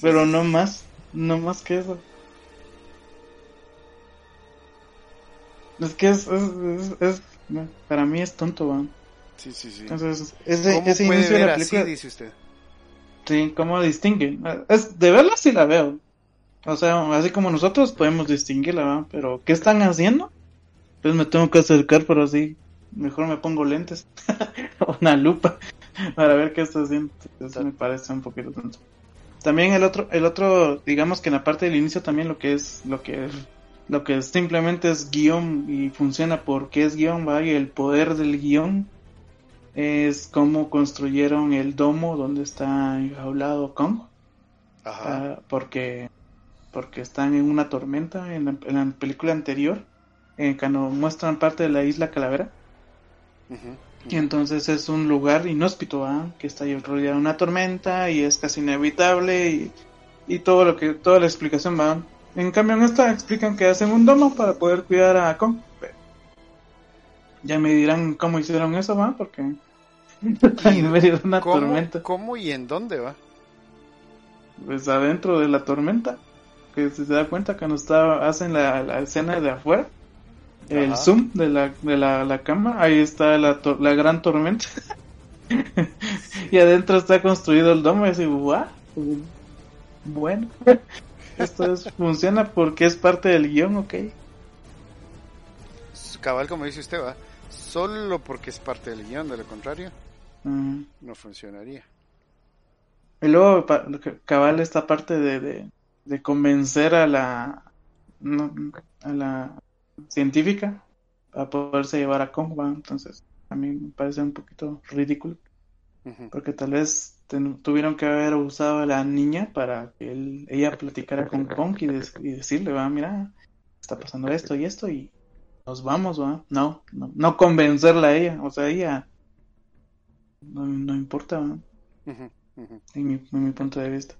pero no más. No más que eso. Es que es, es, es- es- para mí es tonto, va. Sí, sí, sí. Entonces, ese, ¿Cómo ese puede inicio de ver la así, película, dice usted? sí, ¿cómo distingue? Es, de verla sí la veo. O sea, así como nosotros podemos distinguirla, ¿va? Pero, ¿qué están haciendo? Pues me tengo que acercar, pero así, mejor me pongo lentes. [laughs] Una lupa para ver qué está haciendo. Eso me parece un poquito tonto. También el otro, el otro, digamos que en la parte del inicio también lo que es, lo que lo que simplemente es guion y funciona porque es guion, va, y el poder del guion es cómo construyeron el domo donde está enjaulado Kong, Ajá. ah, porque porque están en una tormenta en la, en la película anterior, eh, cuando muestran parte de la isla Calavera. Y entonces es un lugar inhóspito, ¿ah? que está ahí rodeado de una tormenta y es casi inevitable y, y todo lo que, toda la explicación va. En cambio en esta explican que hacen un domo para poder cuidar a Kong. Ya me dirán cómo hicieron eso, va, porque [laughs] en medio de una ¿Cómo, tormenta. ¿Cómo y en dónde va? Pues adentro de la tormenta. Que se da cuenta cuando está, hacen la, la escena de afuera. El Ajá. zoom de la, de la, la cama. Ahí está la, la gran tormenta. [laughs] y adentro está construido el domo. Y así, ¿what? Bueno. Esto es- funciona porque es parte del guion, ok. Cabal, como dice usted, va. Solo porque es parte del guion, de lo contrario, Mm. no funcionaría. Y luego cabal esta parte de, de, de convencer a la no, a la científica a poderse llevar a Kong, entonces a mí me parece un poquito ridículo porque tal vez ten- tuvieron que haber usado a la niña para que él- ella platicara con Kong y, des- y decirle, va, mira, está pasando esto y esto y nos vamos, va, no, no, no convencerla a ella, o sea, ella no, no importa, en mi, en mi punto de vista.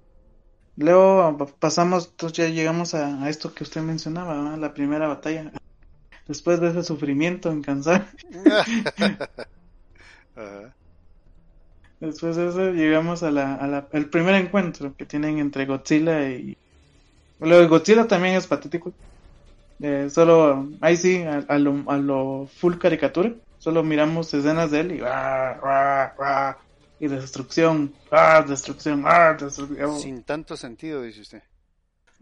Luego pa- pasamos, entonces ya llegamos a, a esto que usted mencionaba, la primera batalla. Después de ese sufrimiento incansable, [laughs] Ajá. después de eso llegamos a la, a la- el primer encuentro que tienen entre Godzilla y... Lo de Godzilla también es patético. Eh, solo, ahí sí, a, a lo, a lo full caricatura. Solo miramos escenas de él y... ¡ah, ah, ah! y destrucción, ¡ah, destrucción, ¡ah, destrucción! Sin tanto sentido, dice usted.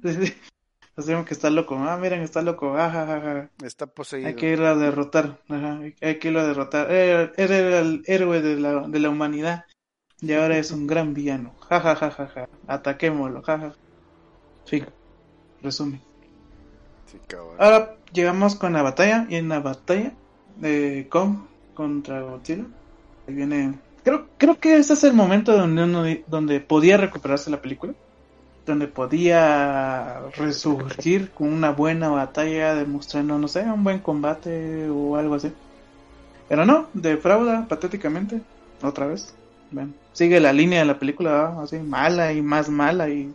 [laughs] Hacemos que está loco. Ah, miren, está loco. Ah, ja, ja, ja. Está poseído. Hay que ir a derrotar. Ajá, hay- que ir a derrotar. Era, era el héroe de la, de la humanidad. Y ahora es un gran villano. Ja, ja, ja, ja, ja. Ataquémoslo. Ja, ja. Resumen. Sí. Ahora llegamos con la batalla. Y en la batalla de Kong contra Godzilla. Ahí viene. Creo, creo que ese es el momento donde uno, donde podía recuperarse la película. Donde podía resurgir con una buena batalla, demostrando, no sé, un buen combate o algo así. Pero no, defrauda patéticamente. Otra vez. Bueno, sigue la línea de la película, así mala y más mala. Y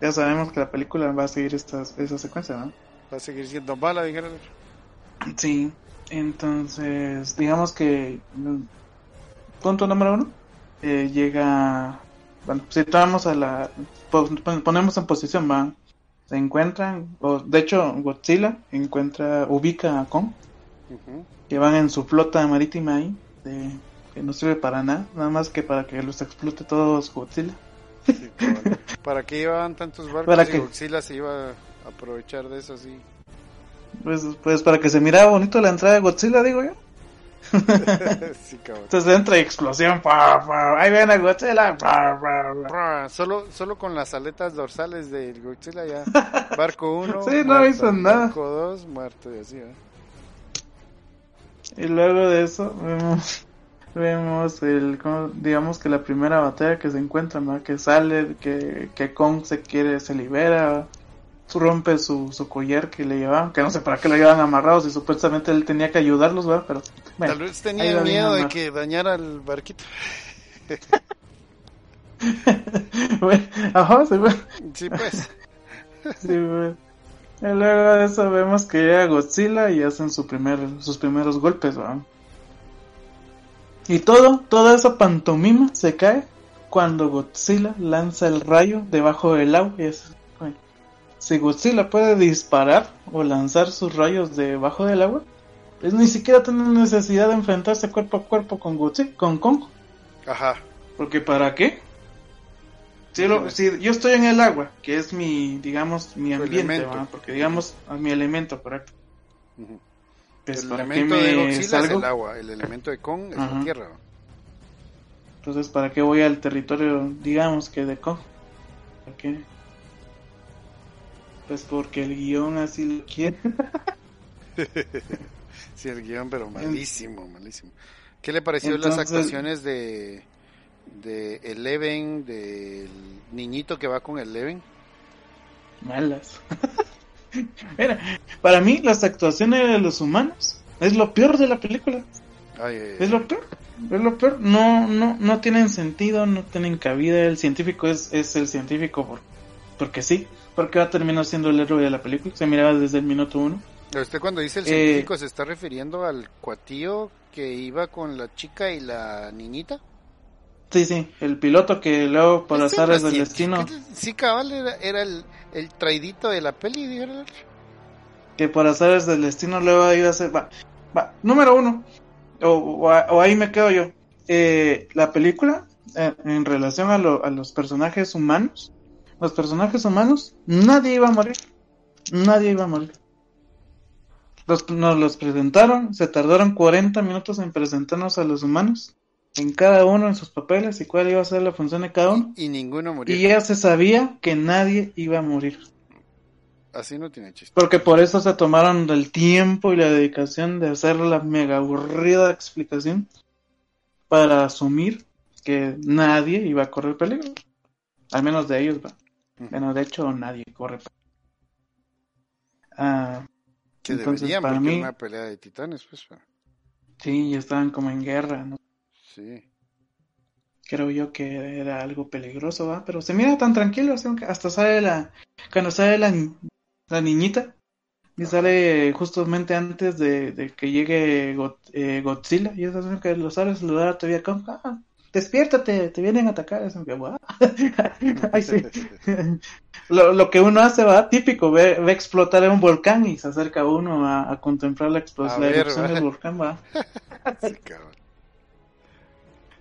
ya sabemos que la película va a seguir estas, esa secuencia, ¿no? Va a seguir siendo mala, dijeron. Sí, entonces, digamos que mm, punto número uno, eh, llega, bueno, situamos a la, pon- ponemos en posición, va, se encuentran, o de hecho Godzilla encuentra, ubica a Kong, que van en su flota marítima ahí, de- que no sirve para nada, nada más que para que los explote todos Godzilla. Sí. ¿Para qué llevaban tantos barcos ¿Para y qué? Godzilla se iba a aprovechar de eso así? Pues, pues para que se mirara bonito la entrada de Godzilla, digo yo. Sí. Entonces entra y explosión, pa, pa, ahí viene Godzilla, pa, pa, pa. Solo, solo con las aletas dorsales del Godzilla ya. [laughs] Barco 1. Sí, no hizo nada. Barco 2, muerto y así, ¿eh? Y luego de eso vemos, vemos el, digamos que la primera batalla que se encuentra, ¿no? que sale, que, que Kong se quiere, se libera, rompe su, su collar que le llevaban, que no sé para qué lo llevan amarrados y supuestamente él tenía que ayudarlos, ¿verdad? Pero bueno, Tal vez tenía miedo de que dañara el barquito. [laughs] bueno, ajá, sí, bueno. Sí, pues. [laughs] Sí, güey. Y luego de eso vemos que llega Godzilla y hacen su primer, sus primeros golpes, ¿verdad? Y todo, toda esa pantomima se cae cuando Godzilla lanza el rayo debajo del agua. Y es, si Godzilla puede disparar o lanzar sus rayos debajo del agua, pues ni siquiera tiene necesidad de enfrentarse cuerpo a cuerpo con Godzilla, con Kong. Ajá. Porque ¿para qué? Si, lo- si yo estoy en el agua, que es mi, digamos, mi ambiente, porque digamos, es mi elemento, correcto. Pues, el ¿para qué elemento de Godzilla es salgo? el agua. El elemento de Kong es Ajá. la tierra. Entonces, ¿para qué voy al territorio, digamos, que de Kong? ¿Para qué? Pues porque el guion así lo quiere. [laughs] Sí, el guion, pero malísimo, malísimo. ¿Qué le pareció las actuaciones de, de Eleven, del niñito que va con Eleven? Malas. [laughs] Mira, para mí las actuaciones de los humanos es lo peor de la película. Ay, ay, ay. Es lo peor, es lo peor. No, no, no tienen sentido, no tienen cabida. El científico es, es el científico por, porque sí, porque va a terminar siendo el héroe de la película. Se miraba desde el minuto uno. Usted cuando dice el Eh, científico se está refiriendo al cuatío que iba con la chica y la niñita. Sí, sí, el piloto que luego por no del es destino. Sí, cabal, era, era el, el traidito de la peli, dijeron. que por azares del destino luego iba a ser... Va, va, número uno, o, o, o ahí me quedo yo. Eh, la película, eh, en relación a, lo- a los personajes humanos, los personajes humanos, nadie iba a morir. Nadie iba a morir. Los, nos los presentaron, se tardaron 40 minutos en presentarnos a los humanos, en cada uno en sus papeles y cuál iba a ser la función de cada uno. Y ninguno murió. Y ya se sabía que nadie iba a morir. Así no tiene chiste. Porque por eso se tomaron el tiempo y la dedicación de hacer la mega aburrida explicación para asumir que nadie iba a correr peligro. Al menos de ellos, va. Bueno, de hecho, nadie corre. Ah, Que entonces, deberían, para porque mí- una pelea de titanes, pues. pero- sí, estaban como en guerra, ¿no? Sí. Creo yo que era algo peligroso, ¿va? Pero se mira tan tranquilo, así, aunque hasta sale la... Cuando sale la, la niñita, y sale justamente antes de, de que llegue eh, Godzilla, y es así que lo sale a saludar todavía como, ah, despiértate, te vienen a atacar, es que. [laughs] Ay, sí. [laughs] lo, lo que uno hace, va, típico, ve, ve explotar un volcán y se acerca uno a, a contemplar la, explos- A la ver, erupción del volcán, va. [laughs] Sí.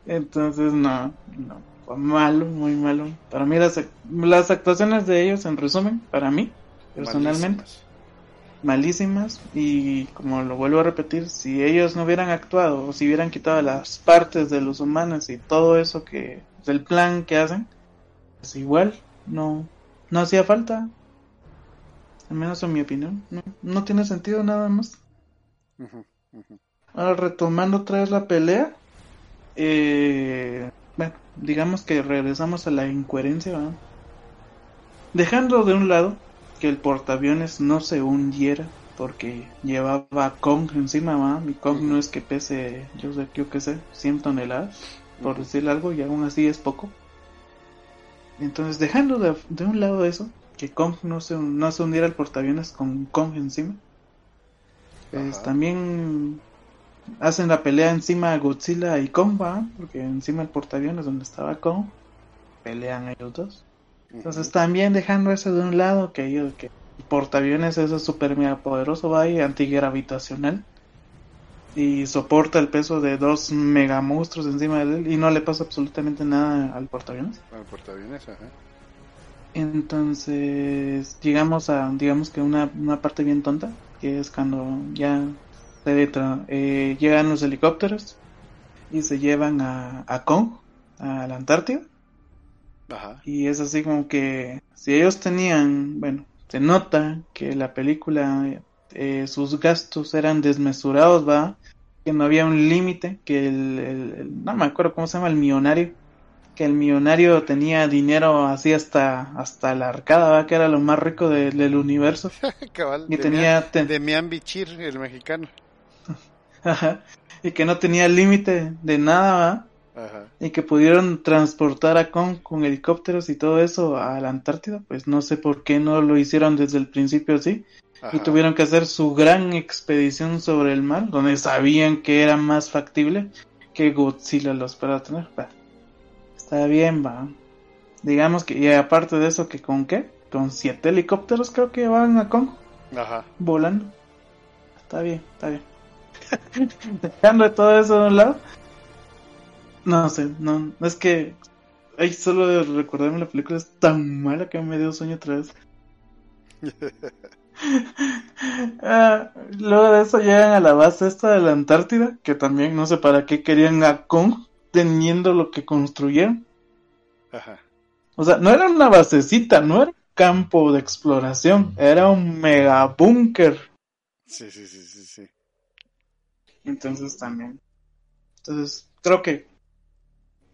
Entonces, no, no, fue malo, muy malo. Para mí, las, las actuaciones de ellos, en resumen, para mí, personalmente, Malísimas. Malísimas. Y como lo vuelvo a repetir, si ellos no hubieran actuado o si hubieran quitado las partes de los humanos y todo eso que, del plan que hacen, pues igual, no, no hacía falta. Al menos en mi opinión, no, no tiene sentido nada más. Ahora retomando otra vez la pelea, eh, bueno, digamos que regresamos a la incoherencia, ¿verdad? Dejando de un lado que el portaaviones no se hundiera porque llevaba a Kong encima, ¿verdad? Mi Kong no es que pese, yo sé, yo qué sé, 100 toneladas, por decir algo, y aún así es poco. Entonces, dejando de, de un lado eso, que Kong no se, no se hundiera el portaaviones con Kong encima, pues Ajá. también hacen la pelea encima Godzilla y Kong, ¿va? Porque encima el portaaviones donde estaba Kong, pelean ellos dos. Entonces también dejando eso de un lado, que, ellos- que portaaviones es súper mega poderoso, va y antigravitacional. Y soporta el peso de dos mega monstruos encima de él y no le pasa absolutamente nada al portaaviones. Al portaaviones, ajá. Entonces llegamos a, digamos que una, una parte bien tonta, que es cuando ya se eh, llegan los helicópteros y se llevan a, a Kong, a la Antártida. Ajá. Y es así como que si ellos tenían, bueno, se nota que la película, eh, sus gastos eran desmesurados, va, que no había un límite, que el, el- el- no me acuerdo cómo se llama, el millonario, que el millonario tenía dinero así hasta, hasta la arcada, va, que era lo más rico de- del universo. [laughs] Cabal. Y tenía, te- Demian Bichir, el mexicano. [laughs] Y que no tenía límite de nada, va. Ajá. y que pudieron transportar a Kong con helicópteros y todo eso a la Antártida, pues no sé por qué no lo hicieron desde el principio así y tuvieron que hacer su gran expedición sobre el mar, donde sabían que era más factible que Godzilla los pueda tener. Está bien, va. Digamos que, y aparte de eso, que con qué? Con siete helicópteros creo que van a Kong Ajá. volando. Está bien, está bien. [laughs] Dejando todo eso de un lado. No sé, no, es que. Ay, solo de recordarme la película es tan mala que me dio sueño otra vez. [laughs] Ah, luego de eso llegan a la base esta de la Antártida, que también no sé para qué querían a Kong teniendo lo que construyeron. Ajá. O sea, no era una basecita, no era un campo de exploración, era un mega búnker. Sí, sí, sí, sí, sí. Entonces también. Entonces, creo que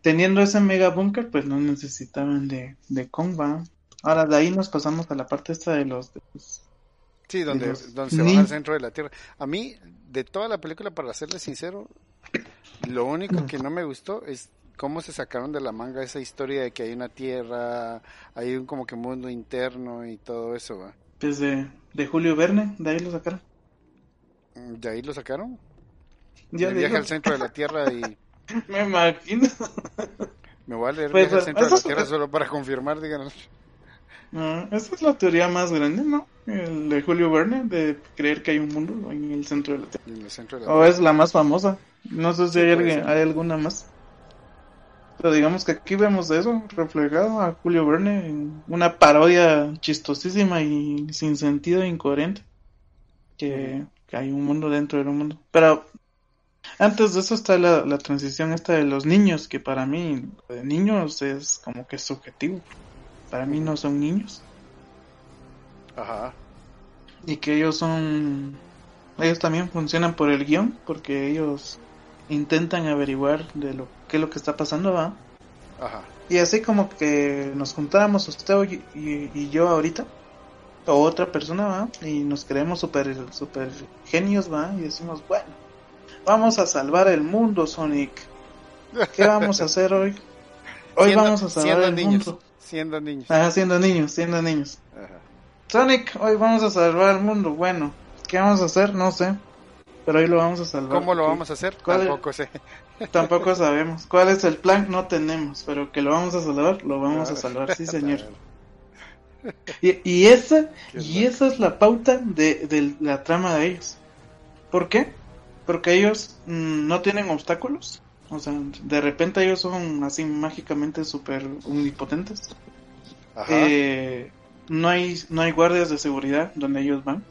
teniendo ese mega búnker, pues no necesitaban de, de Kong, ¿va? Ahora de ahí nos pasamos a la parte esta de los, de los- Sí, donde, los donde se nin- va al centro de la Tierra. A mí, de toda la película, para serle sincero, lo único que no me gustó es cómo se sacaron de la manga esa historia de que hay una Tierra, hay un como que mundo interno y todo eso, ¿va? pues de, de Julio Verne, de ahí lo sacaron. ¿De ahí lo sacaron? Ya Me viaje al centro de la Tierra y [laughs] [laughs] me imagino. me voy a leer Pues, viaje al centro de la es- solo para confirmar, díganos. Ah, esa es la teoría más grande, ¿no? El de Julio Verne, de creer que hay un mundo en el centro de la Tierra. En el centro de la O es la más famosa. No sé si hay, hay alguna más. Pero digamos que aquí vemos eso reflejado a Julio Verne en una parodia chistosísima y sin sentido e incoherente. Que, que hay un mundo dentro del mundo. Pero antes de eso está la, la transición esta de los niños, que para mí, de niños es como que subjetivo. Para mí no son niños. Ajá. Y que ellos son... Ellos también funcionan por el guion, porque ellos intentan averiguar de lo qué es lo que está pasando, ¿va? Ajá. Y así como que nos juntáramos usted y, y- y yo ahorita, o otra persona, ¿va? Y nos creemos super, super genios, ¿va? Y decimos, bueno, vamos a salvar el mundo, Sonic. ¿Qué vamos a hacer hoy? Hoy Siendo- vamos a salvar el niños. mundo. Siendo niños. Ajá, siendo niños, siendo niños. Ajá. Sonic, hoy vamos a salvar el mundo. Bueno, ¿qué vamos a hacer? No sé. Pero hoy lo vamos a salvar. ¿Cómo lo ¿Qué- vamos a hacer? Tampoco sé. Tampoco [laughs] sabemos. ¿Cuál es el plan? No tenemos. Pero que lo vamos a salvar, lo vamos a Ah. salvar, sí, [laughs] señor. Y, y esa, y esa es la pauta de, de la trama de ellos. ¿Por qué? Porque ellos mm, no tienen obstáculos. O sea, de repente ellos son así mágicamente súper omnipotentes. Ajá. Eh, no hay no hay guardias de seguridad donde ellos van.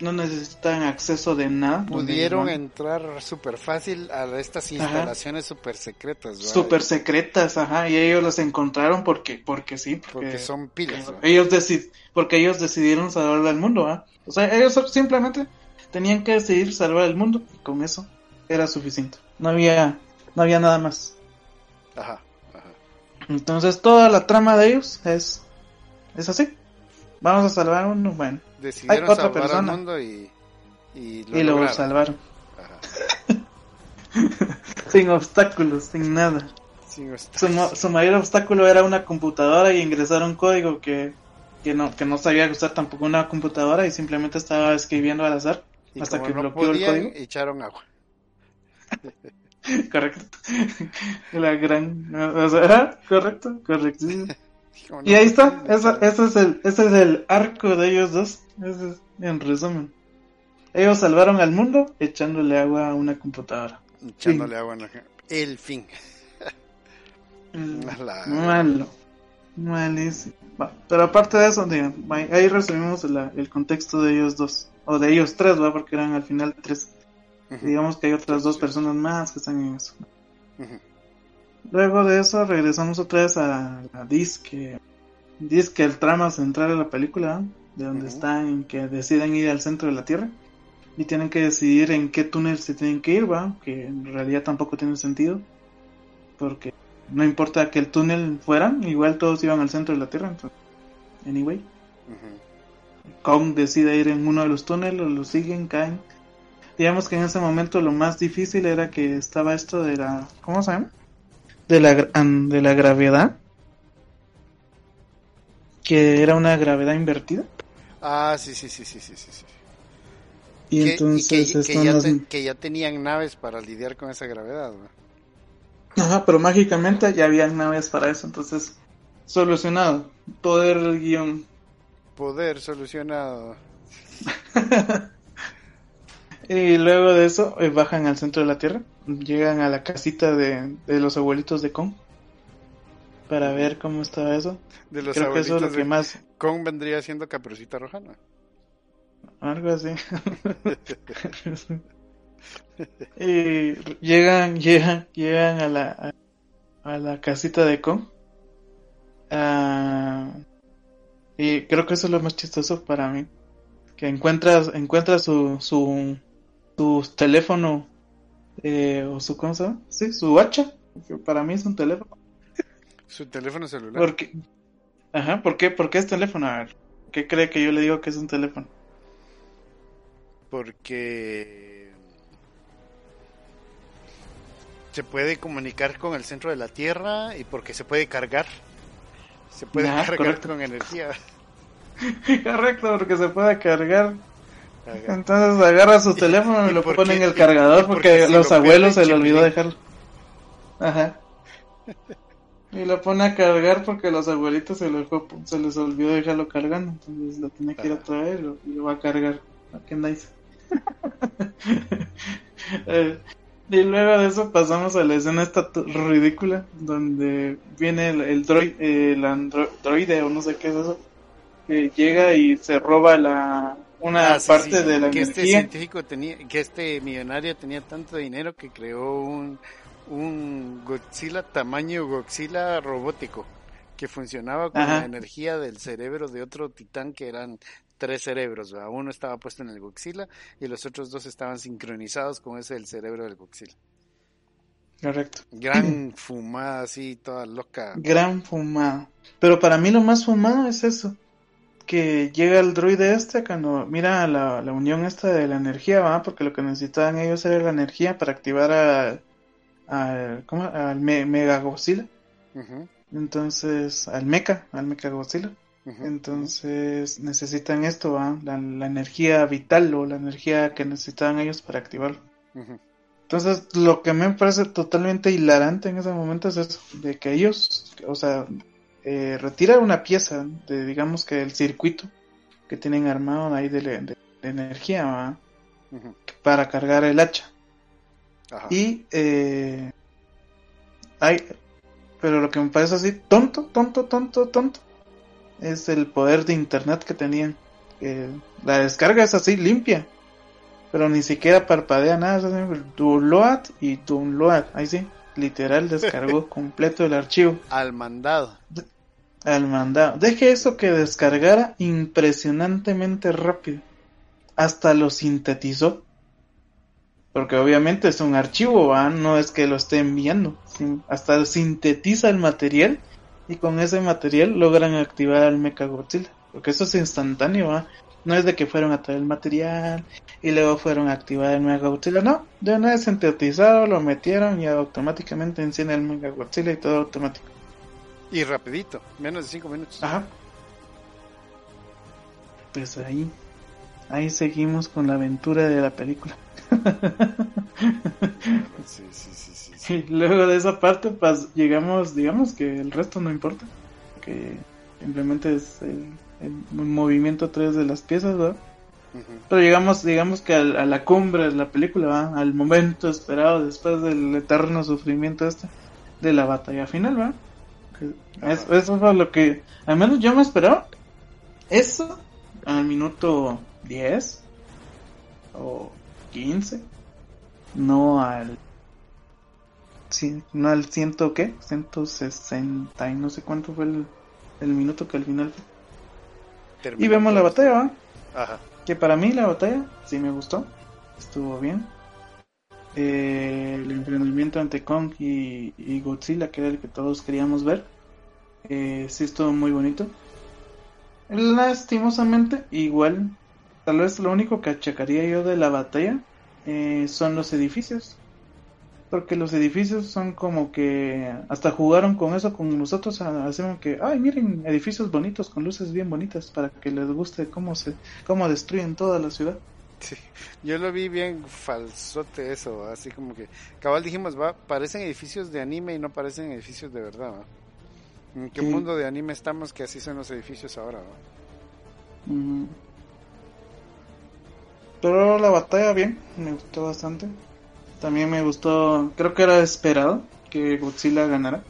No necesitan acceso de nada. Pudieron entrar súper fácil a estas instalaciones súper secretas. Súper secretas, ajá, y ellos las encontraron porque porque sí, porque, Porque son pilas. ¿verdad? ellos deci- porque ellos decidieron salvar al mundo, ¿ah? O sea, ellos simplemente tenían que decidir salvar el mundo y con eso era suficiente. No había no había nada más. Ajá. Ajá. Entonces toda la trama de ellos es es así. Vamos a salvar uno, bueno, Decidieron otra salvar persona. al mundo y, y lo y lo lograron. salvaron. Ajá. [laughs] Sin obstáculos, sin nada. Su, su mayor obstáculo era una computadora y ingresar un código que, que no que no sabía usar tampoco una computadora y simplemente estaba escribiendo al azar. Y hasta como que no bloqueó el código. echaron agua. [laughs] Correcto. [laughs] La gran... o sea, correcto, correctísimo. [laughs] Dijo, Y ahí está, esa- ese, es el, ese es el arco de ellos dos. Ese es, en resumen. Ellos salvaron al mundo echándole agua a una computadora. Echándole agua en la... El fin. Mm, A Malo. Malísimo. Pero aparte de eso, digan, ahí ahí resumimos la- el contexto de ellos dos. O de ellos tres, ¿va? Porque eran al final tres. Digamos que hay otras dos personas más que están en eso. Luego de eso regresamos otra vez a la disque. Disque el trama central de la película, de donde Ujú. están, que deciden ir al centro de la Tierra. Y tienen que decidir en qué túnel se tienen que ir, ¿va? Que en realidad tampoco tiene sentido. Porque no importa que el túnel fueran, igual todos iban al centro de la Tierra. Entonces, anyway. Kong decide ir en uno de los túneles, lo siguen, caen. Digamos que en ese momento lo más difícil era que estaba esto de la... ¿Cómo se llama? De la, de la gravedad. Que era una gravedad invertida. Ah, sí, sí, sí, sí, sí, sí. sí. Y Que- y entonces que, que ya las- te- que ya tenían naves para lidiar con esa gravedad. ¿no? Ajá, pero mágicamente ya habían naves para eso, entonces... Solucionado. Poder del guion. Poder solucionado. [laughs] Y luego de eso eh, bajan al centro de la Tierra. Llegan a la casita de, de los abuelitos de Kong. Para ver cómo estaba eso. De los Creo que eso es lo que más... Kong vendría siendo Caperucita Roja, ¿no? Algo así. [laughs] [laughs] y llegan, llegan, llegan a la, a, a la casita de Kong. Ah, y creo que eso es lo más chistoso para mí. Que encuentras, encuentras su, su, su teléfono, eh, o su, ¿cómo se llama? Sí, su hacha. Que para mí es un teléfono. Su teléfono celular. Porque, ajá, ¿por qué, ¿por qué es teléfono? A ver, ¿qué cree que yo le digo que es un teléfono? Porque se puede comunicar con el centro de la Tierra y porque se puede cargar. Se puede Ah, cargar correcto. con energía. [laughs] Correcto, porque se puede cargar Entonces agarra su [laughs] teléfono y, lo pone en el cargador porque los abuelos se le olvidó dejarlo. Ajá. [laughs] Y lo pone a cargar porque los abuelitos se, se les olvidó dejarlo cargando. Entonces lo tiene que ir a traer y lo, va a cargar. ¿Qué nice? Eh, y luego de eso pasamos a la escena esta ridícula donde viene el, el, el androide o no sé qué es eso que llega y se roba la una ah, parte de la que este científico tenía que este millonario tenía tanto dinero que creó un un Godzilla tamaño Godzilla robótico que funcionaba con la energía del cerebro de otro titán que eran tres cerebros, uno estaba puesto en el Godzilla y los otros dos estaban sincronizados con ese del cerebro del Godzilla. Correcto. Gran [clears throat] fumada así, toda loca. Gran fumada. Pero para mí lo más fumado es eso. Que llega el droide este cuando mira la, la unión esta de la energía, ¿va? Porque lo que necesitaban ellos era la energía para activar a, al, ¿cómo? al Mega Godzilla. Entonces, al Mecha, al Mecha Godzilla. Entonces necesitan esto, la, la, energía vital o la energía que necesitaban ellos para activarlo. Entonces, lo que me parece totalmente hilarante en ese momento es eso, de que ellos, o sea, eh, retiran una pieza de, digamos que el circuito que tienen armado ahí de, energía para cargar el hacha. Y eh, hay, pero lo que me parece así tonto, tonto, tonto, tonto, es el poder de internet que tenían. la descarga es así limpia, pero ni siquiera parpadea nada, download y download, ahí sí, literal descargó [laughs] completo el archivo. Al mandado. al mandado. Deje eso que descargara impresionantemente rápido. Hasta lo sintetizó. Porque obviamente es un archivo, no es que lo esté enviando. Hasta sintetiza el material y con ese material logran activar al Mecha Godzilla. Porque eso es instantáneo, No es de que fueron a traer el material y luego fueron a activar el Mega Godzilla. No, de una vez sintetizado, lo metieron y automáticamente enciende el Mega Godzilla y todo automático. Y rapidito, menos de 5 minutos. Ajá. Pues ahí, ahí seguimos con la aventura de la película. Y luego de esa parte, pues llegamos, digamos que el resto no importa. Que simplemente es el, movimiento 3 de las piezas, ¿verdad? Pero llegamos, digamos que a, la cumbre de la película, Al momento esperado después del eterno sufrimiento este de la batalla final, ¿va? eso fue lo que, al menos yo me esperaba. Eso al minuto 10 o 15, no al sí, no al ciento qué, 160 y no sé cuánto fue el, el minuto que al final y vemos la batalla, ¿va? Ajá. Que para mí la batalla sí me gustó, estuvo bien. Eh, el enfrentamiento ante Kong y, y, Godzilla, que era el que todos queríamos ver, eh, sí estuvo muy bonito. Lastimosamente, igual Tal vez lo único que achacaría yo de la batalla eh, son los edificios. Porque los edificios son como que hasta jugaron con eso con nosotros, hacemos que, ay, miren, edificios bonitos con luces bien bonitas para que les guste cómo se cómo destruyen toda la ciudad. Sí, yo lo vi bien falsote eso, así como que cabal dijimos, va, parecen edificios de anime y no parecen edificios de verdad. ¿En qué mundo de anime estamos que así son los edificios ahora? Pero la batalla bien, me gustó bastante. También me gustó, creo que era esperado que Godzilla ganara.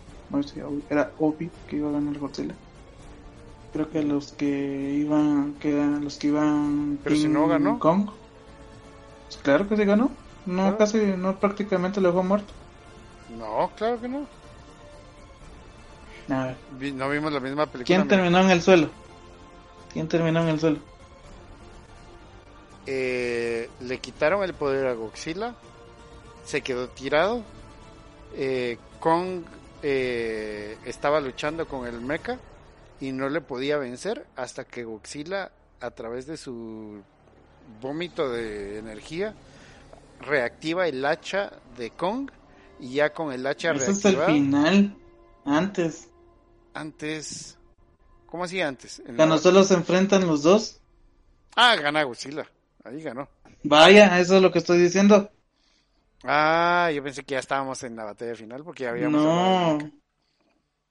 era obvio que iba a ganar Godzilla. Creo que los que iban, que eran los que iban. Pero si no ganó. Kong. Pues claro que sí ganó. No, casi, no prácticamente lo dejó muerto. No, claro que no. A No vimos la misma película. ¿Quién terminó en el suelo? ¿Quién terminó en el suelo? Eh, le quitaron el poder a Godzilla, se quedó tirado. Eh, Kong eh, estaba luchando con el mecha y no le podía vencer hasta que Godzilla, a través de su vómito de energía, reactiva el hacha de Kong y ya con el hacha Eso es el final, antes. Antes. ¿Cómo así antes? Cuando solo se enfrentan los dos. Ah, gana Godzilla. Ahí ganó. Vaya, eso es lo que estoy diciendo. Ah, yo pensé que ya estábamos en la batalla final porque ya habíamos No.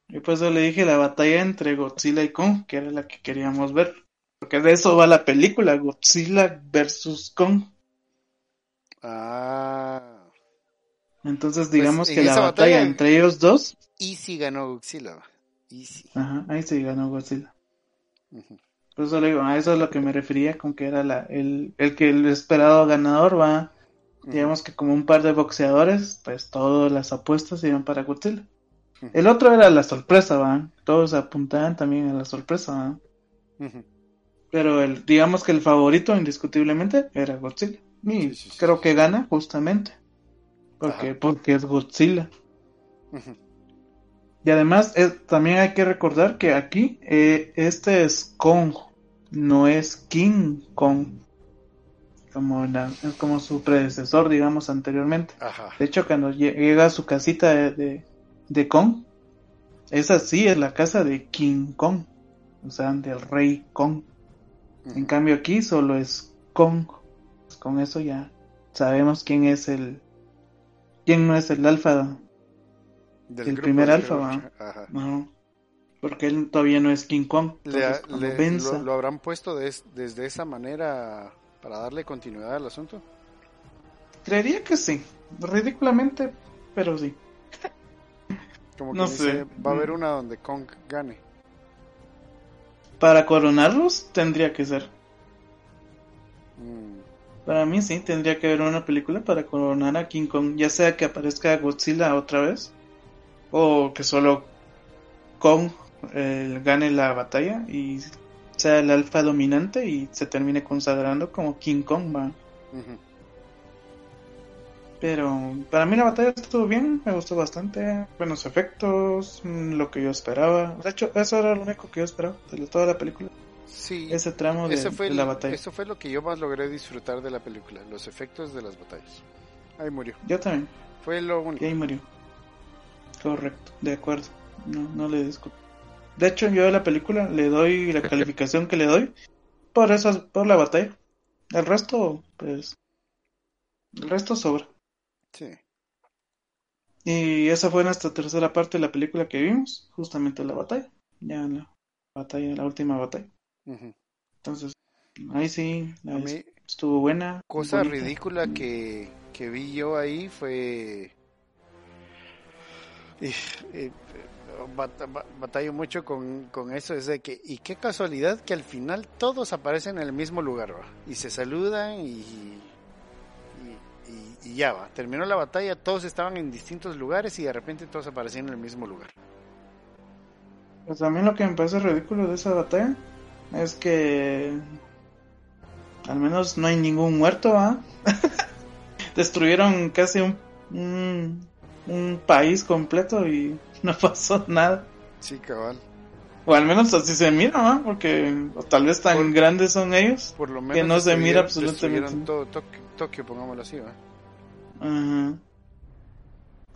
Y por eso le dije la batalla entre Godzilla y Kong, que era la que queríamos ver. Porque de eso va la película, Godzilla versus Kong. Ah. Entonces digamos Pues, en que la batalla, batalla- entre ellos dos, Easy ganó Godzilla. Easy. ajá, ahí se ganó Godzilla. Por eso le digo, a eso es lo que me refería con que era la, el, el que el esperado ganador va, digamos que como un par de boxeadores, pues todas las apuestas iban para Godzilla. El otro era la sorpresa, va. Todos apuntaban también a la sorpresa, va. Pero el, digamos que el favorito indiscutiblemente era Godzilla. Y Sí, sí, sí, creo que gana justamente. Porque, porque es Godzilla. Y además también hay que recordar que aquí eh, este es Kong, no es King Kong. Como, la- como su predecesor, digamos, anteriormente. Ajá. De hecho, cuando lle- llega a su casita de, de, de Kong, esa sí es la casa de King Kong. O sea, del rey Kong. En cambio aquí solo es Kong. Pues con eso ya sabemos quién es el... quién no es el alfa. Del el primer de alfa. Ajá. No. Porque él todavía no es King Kong. Le- lo, lo habrán puesto des- desde esa manera para darle continuidad al asunto? Creería que sí. Ridículamente, pero sí. Como que No dice, sé. va a haber una donde Kong gane. Para coronarlos tendría que ser. Mm, Para mí sí, tendría que haber una película para coronar a King Kong. Ya sea que aparezca Godzilla otra vez. O que solo Kong eh, gane la batalla y sea el alfa dominante y se termine consagrando como King Kong. va. Pero para mí la batalla estuvo bien, me gustó bastante. Buenos efectos, mm, lo que yo esperaba. De hecho, eso era lo único que yo esperaba de toda la película. Sí, Ese tramo de, ese fue de el- la batalla. eso fue lo que yo más logré disfrutar de la película, los efectos de las batallas. Ahí murió. Yo también, Fue lo único. y ahí murió. Correcto, de acuerdo. No, no le discuto. De hecho, yo a la película le doy la [laughs] calificación que le doy por eso, por la batalla. El resto, pues, el resto sobra. Sí. Y esa fue nuestra tercera parte de la película que vimos, justamente la batalla. Ya la batalla, la última batalla. Entonces, ahí sí, la A mí, estuvo buena. cosa bonita. ridícula que, que vi yo ahí fue... Y, bata- ba- batallo mucho con, con eso, es de que, y qué casualidad que al final todos aparecen en el mismo lugar, ¿va? y se saludan y, y, ya va, terminó la batalla, todos estaban en distintos lugares y de repente todos aparecían en el mismo lugar. Pues a mí lo que me parece ridículo de esa batalla es que al menos no hay ningún muerto, ¿ah? [laughs] Destruyeron casi un, un, un país completo y [laughs] no pasó nada. Sí, cabal. O al menos así se mira, ¿ah? Porque o tal vez tan Por- grandes son ellos. Por lo menos Que no se mira absolutamente todo Tokio, Tokio, pongámoslo así, ¿va? Ajá.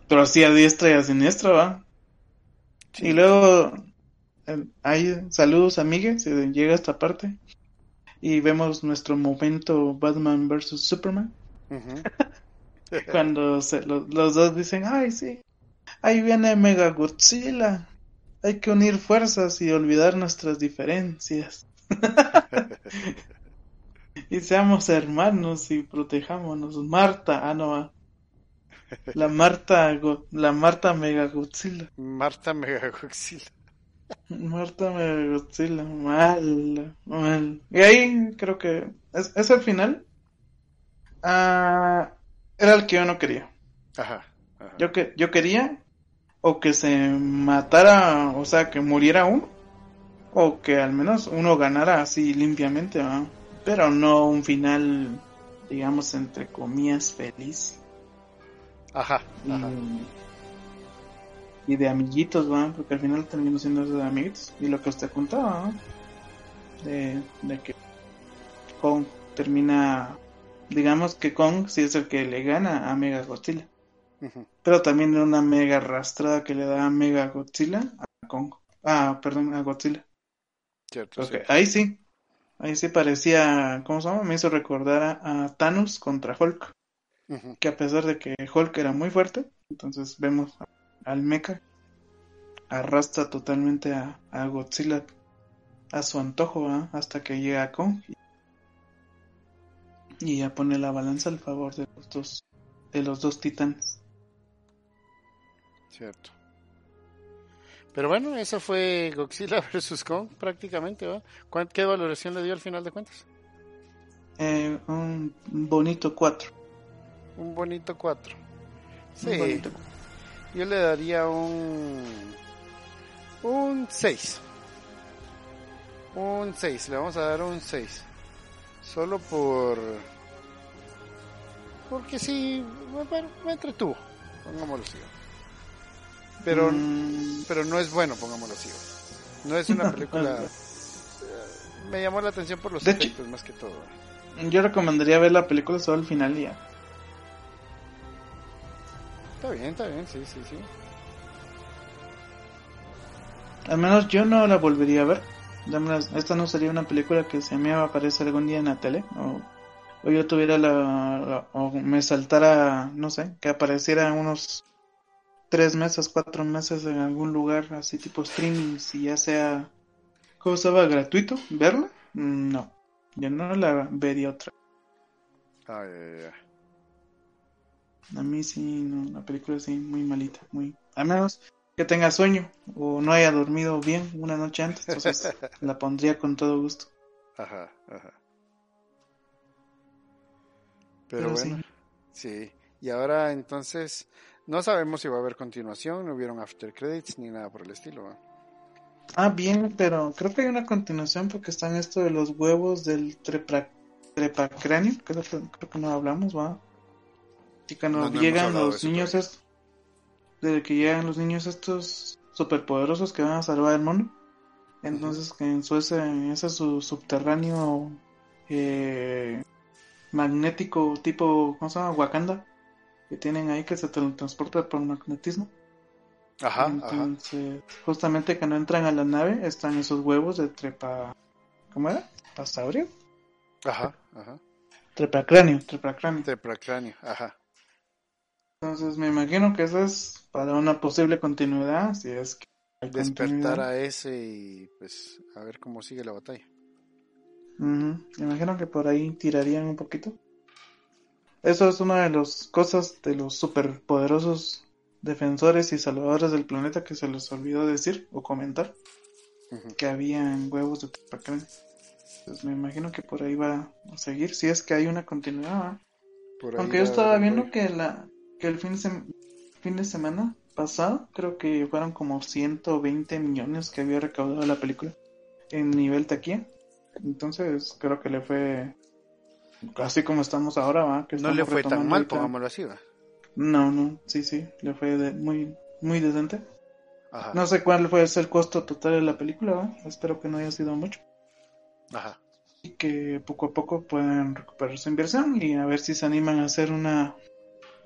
Pero así a diestra y a siniestra, ¿va? Sí. Y luego eh, hay saludos amigues, llega esta parte y vemos nuestro momento Batman vs Superman. [laughs] cuando se- lo- los dos dicen, ay sí, ahí viene Mega Godzilla, hay que unir fuerzas y olvidar nuestras diferencias [laughs] y seamos hermanos y protejámonos. Marta, ah no, ah. la Marta, la Marta Mega Godzilla. Marta Megagodzilla. Marta me Godzilla, mal, mal. Y ahí creo que es, es el final. Ah, era el que yo no quería. Ajá. ajá. Yo que yo quería o que se matara, o sea, que muriera uno, o que al menos uno ganara así limpiamente, ¿va? pero no un final, digamos entre comillas feliz Ajá. y, Ajá. y de amiguitos, ¿va? Porque al final terminó siendo eso de amiguitos. Y lo que usted contaba. De, de que Kong termina, digamos que Kong sí es el que le gana a Mega Godzilla. Pero también era una mega arrastrada que le da a Mega Godzilla a Kong. Ah, perdón, a Godzilla. Cierto, ahí sí. Ahí sí parecía, ¿cómo se llama? Me hizo recordar a, Thanos contra Hulk. Que a pesar de que Hulk era muy fuerte, entonces vemos al mecha arrastra totalmente a, Godzilla a su antojo hasta que llega a Kong y ya pone la balanza al favor de los dos de los dos titanes. Cierto. Pero bueno, eso fue Godzilla [laughs] vs. Kong prácticamente. ¿va? ¿Qué valoración le dio al final de cuentas? Eh, un bonito 4. Un bonito 4. Sí. Yo le daría un. Un 6. Un 6. Le vamos a dar un 6. Solo por. Porque sí. Bueno, me entretuvo. Pongámoslo así pero, mm. pero no es bueno, pongámoslo así. No es una película... [laughs] me llamó la atención por los efectos más que todo. Yo recomendaría ver la película solo al final ya. Está bien, está bien, sí, sí, sí. Al menos yo no la volvería a ver. Esta no sería una película que se me aparece algún día en la tele. O, o yo tuviera la, O me saltara, no sé, que apareciera unos tres meses, cuatro meses en algún lugar así tipo streaming, si ya sea cosa va gratuito, verla, no, yo no la vería otra. Ay, A mí sí, no, la película sí, muy malita, muy, a menos que tenga sueño o no haya dormido bien una noche antes, entonces la pondría con todo gusto. Ajá, ajá. Pero, bueno, sí. Y ahora entonces, no sabemos si va a haber continuación, no hubieron after credits ni nada por el estilo. Ah, bien, pero creo que hay una continuación porque están esto de los huevos del trepa, trepacráneo, creo, creo que no hablamos, va. Y cuando llegan los niños, es, desde que llegan los niños estos superpoderosos que van a salvar el mundo, entonces que en su ese, ese su subterráneo eh, magnético tipo, ¿cómo se llama? Wakanda que tienen ahí que se transporta por magnetismo. Ajá, Entonces, justamente cuando entran a la nave están esos huevos de trepa. ¿Cómo era? ¿Pasaurio? Ajá, ajá. Trepacráneo, trepacráneo. Trepacráneo, ajá. Entonces me imagino que eso es para una posible continuidad, si es que... Despertar a ese y pues a ver cómo sigue la batalla. Me imagino que por ahí tirarían un poquito. Eso es una de las cosas de los superpoderosos defensores y salvadores del planeta que se les olvidó decir o comentar. Que habían huevos de Trepacrán. Pues me imagino que por ahí va a seguir, si es que hay una continuidad. Aunque yo estaba viendo que la que el fin de, fin de semana pasado, creo que fueron como 120 millones que había recaudado la película en nivel taquilla. Entonces creo que le fue así como estamos ahora, ¿va? Que no le fue tan mal, pongámoslo así, ¿va? No, no, sí, sí, le fue muy, muy decente. No sé cuál fue el costo total de la película, ¿va? Espero que no haya sido mucho. Ajá. Y que poco a poco puedan recuperar su inversión y a ver si se animan a hacer una,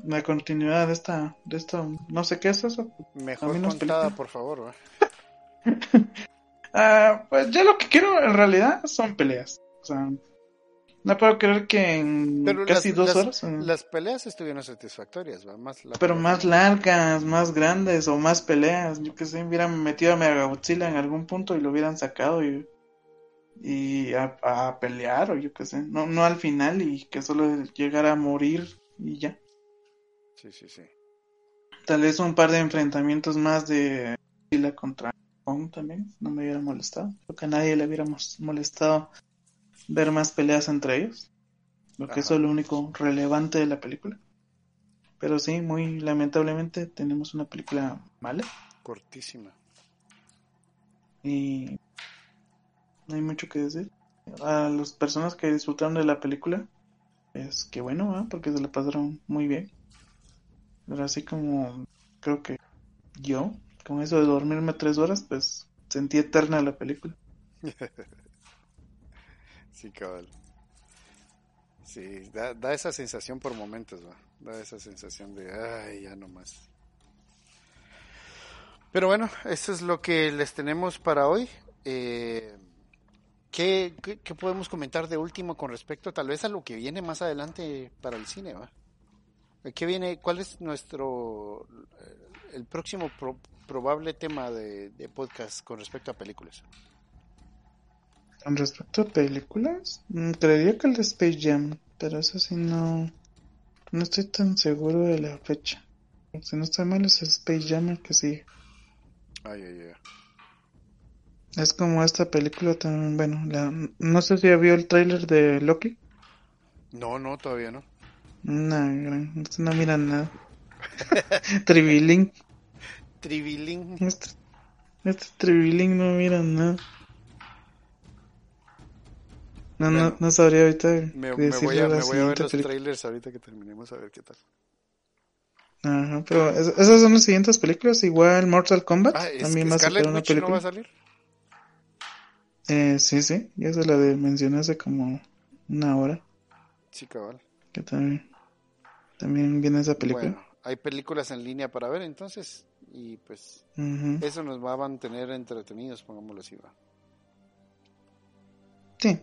una continuidad de esta, de esto, no sé qué es eso. Mejor contada, por favor, [laughs] ah, pues yo lo que quiero en realidad son peleas. O sea, no puedo creer que en casi dos horas. Las peleas estuvieron satisfactorias, Más pero más largas, más grandes o más peleas. Yo que sé, hubieran metido a Megagodzilla en algún punto y lo hubieran sacado y, y a, pelear o yo que sé. No, no al final y que solo llegara a morir y ya. Sí, sí, sí. Tal vez un par de enfrentamientos más de Godzilla contra Kong también. No me hubiera molestado. Creo que a nadie le hubiéramos molestado ver más peleas entre ellos, lo que es lo único relevante de la película. Pero sí, muy lamentablemente tenemos una película mala. Cortísima. Y no hay mucho que decir. A las personas que disfrutaron de la película, es que bueno, porque se la pasaron muy bien. Pero así como creo que yo, con eso de dormirme tres horas, pues sentí eterna la película. [laughs] Sí, cabal. Sí, da, da esa sensación por momentos, ¿va? da esa sensación de, ay, ya no más. Pero bueno, eso es lo que les tenemos para hoy. Eh, ¿Qué, qué, qué podemos comentar de último con respecto tal vez a lo que viene más adelante para el cine? ¿va? ¿Qué viene? ¿Cuál es nuestro eh, el próximo pro- probable tema de, de podcast con respecto a películas? Con respecto a películas, mm, creería que el de Space Jam, pero eso sí no, no estoy tan seguro de la fecha. Si no estoy mal es Space Jam el que sigue. Ay, ay, ay. Es como esta película también, bueno, la, no sé si ya vio el tráiler de Loki. No, no, todavía no. Gran, este no miran nada. [laughs] Tribilín, Triviling. este, este Tribilín no miran nada. No, no, no sabría ahorita Me, me voy a, me voy a ver los película. trailers ahorita que terminemos a ver qué tal. Ajá, pero es- esas son las siguientes películas. Igual Mortal Kombat Ah, es, también va a una Witch no va película. a salir. Eh, sí, sí, ya se la de mencioné hace como una hora. Sí, cabal. Que también, también viene esa película. Bueno, hay películas en línea para ver entonces y pues eso nos va a mantener entretenidos, pongámoslo así. ¿va? Sí.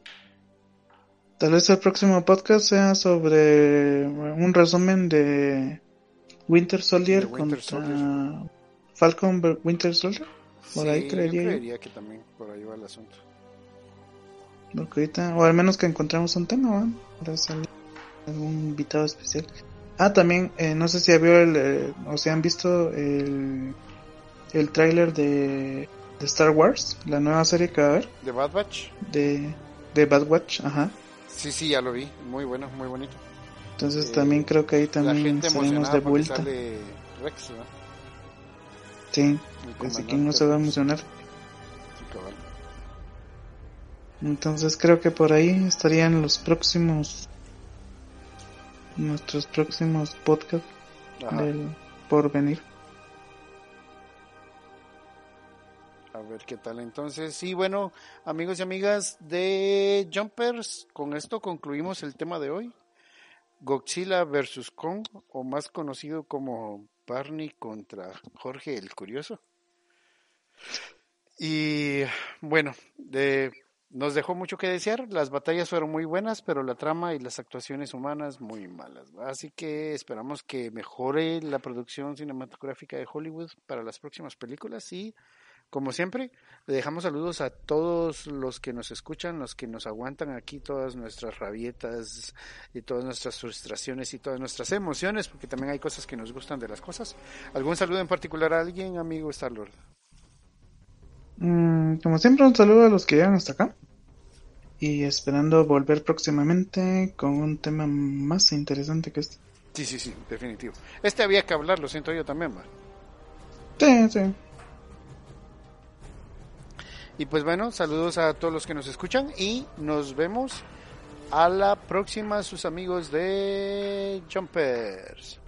Tal vez el próximo podcast sea sobre un resumen de Winter Soldier Winter contra Soldier. Falcon Winter Soldier. Por ahí creería yo creería que también por ahí va el asunto. Porque ahorita, o al menos que encontremos un tema, ¿va? Para salir algún invitado especial. Ah, también, eh, no sé si ya vio el, eh, o si han visto el, el tráiler de, de Star Wars, la nueva serie que va a haber, ¿De Bad Batch? de, de Bad Watch, ajá. Sí, sí, ya lo vi. Muy bueno, muy bonito. Entonces Eh, también creo que ahí también emocionada de vuelta. sale Rex. Sí, comandante quién no se va a emocionar. Entonces creo que por ahí estarían los próximos, nuestros próximos podcasts Ajá. del porvenir. A ver qué tal entonces. Y bueno, amigos y amigas de Jumpers, con esto concluimos el tema de hoy. Godzilla vs. Kong, o más conocido como Barney contra Jorge el Curioso. Y bueno, de- nos dejó mucho que desear. Las batallas fueron muy buenas, pero la trama y las actuaciones humanas muy malas. Así que esperamos que mejore la producción cinematográfica de Hollywood para las próximas películas y como siempre, le dejamos saludos a todos los que nos escuchan, los que nos aguantan aquí todas nuestras rabietas y todas nuestras frustraciones y todas nuestras emociones, porque también hay cosas que nos gustan de las cosas. ¿Algún saludo en particular a alguien, amigo Starlord? Mm, como siempre, un saludo a los que llegan hasta acá. Y esperando volver próximamente con un tema más interesante que este. Sí, sí, sí, definitivo. Este había que hablar, lo siento yo también, va. Sí, sí. Y pues bueno, saludos a todos los que nos escuchan y nos vemos a la próxima, sus amigos de Jumpers.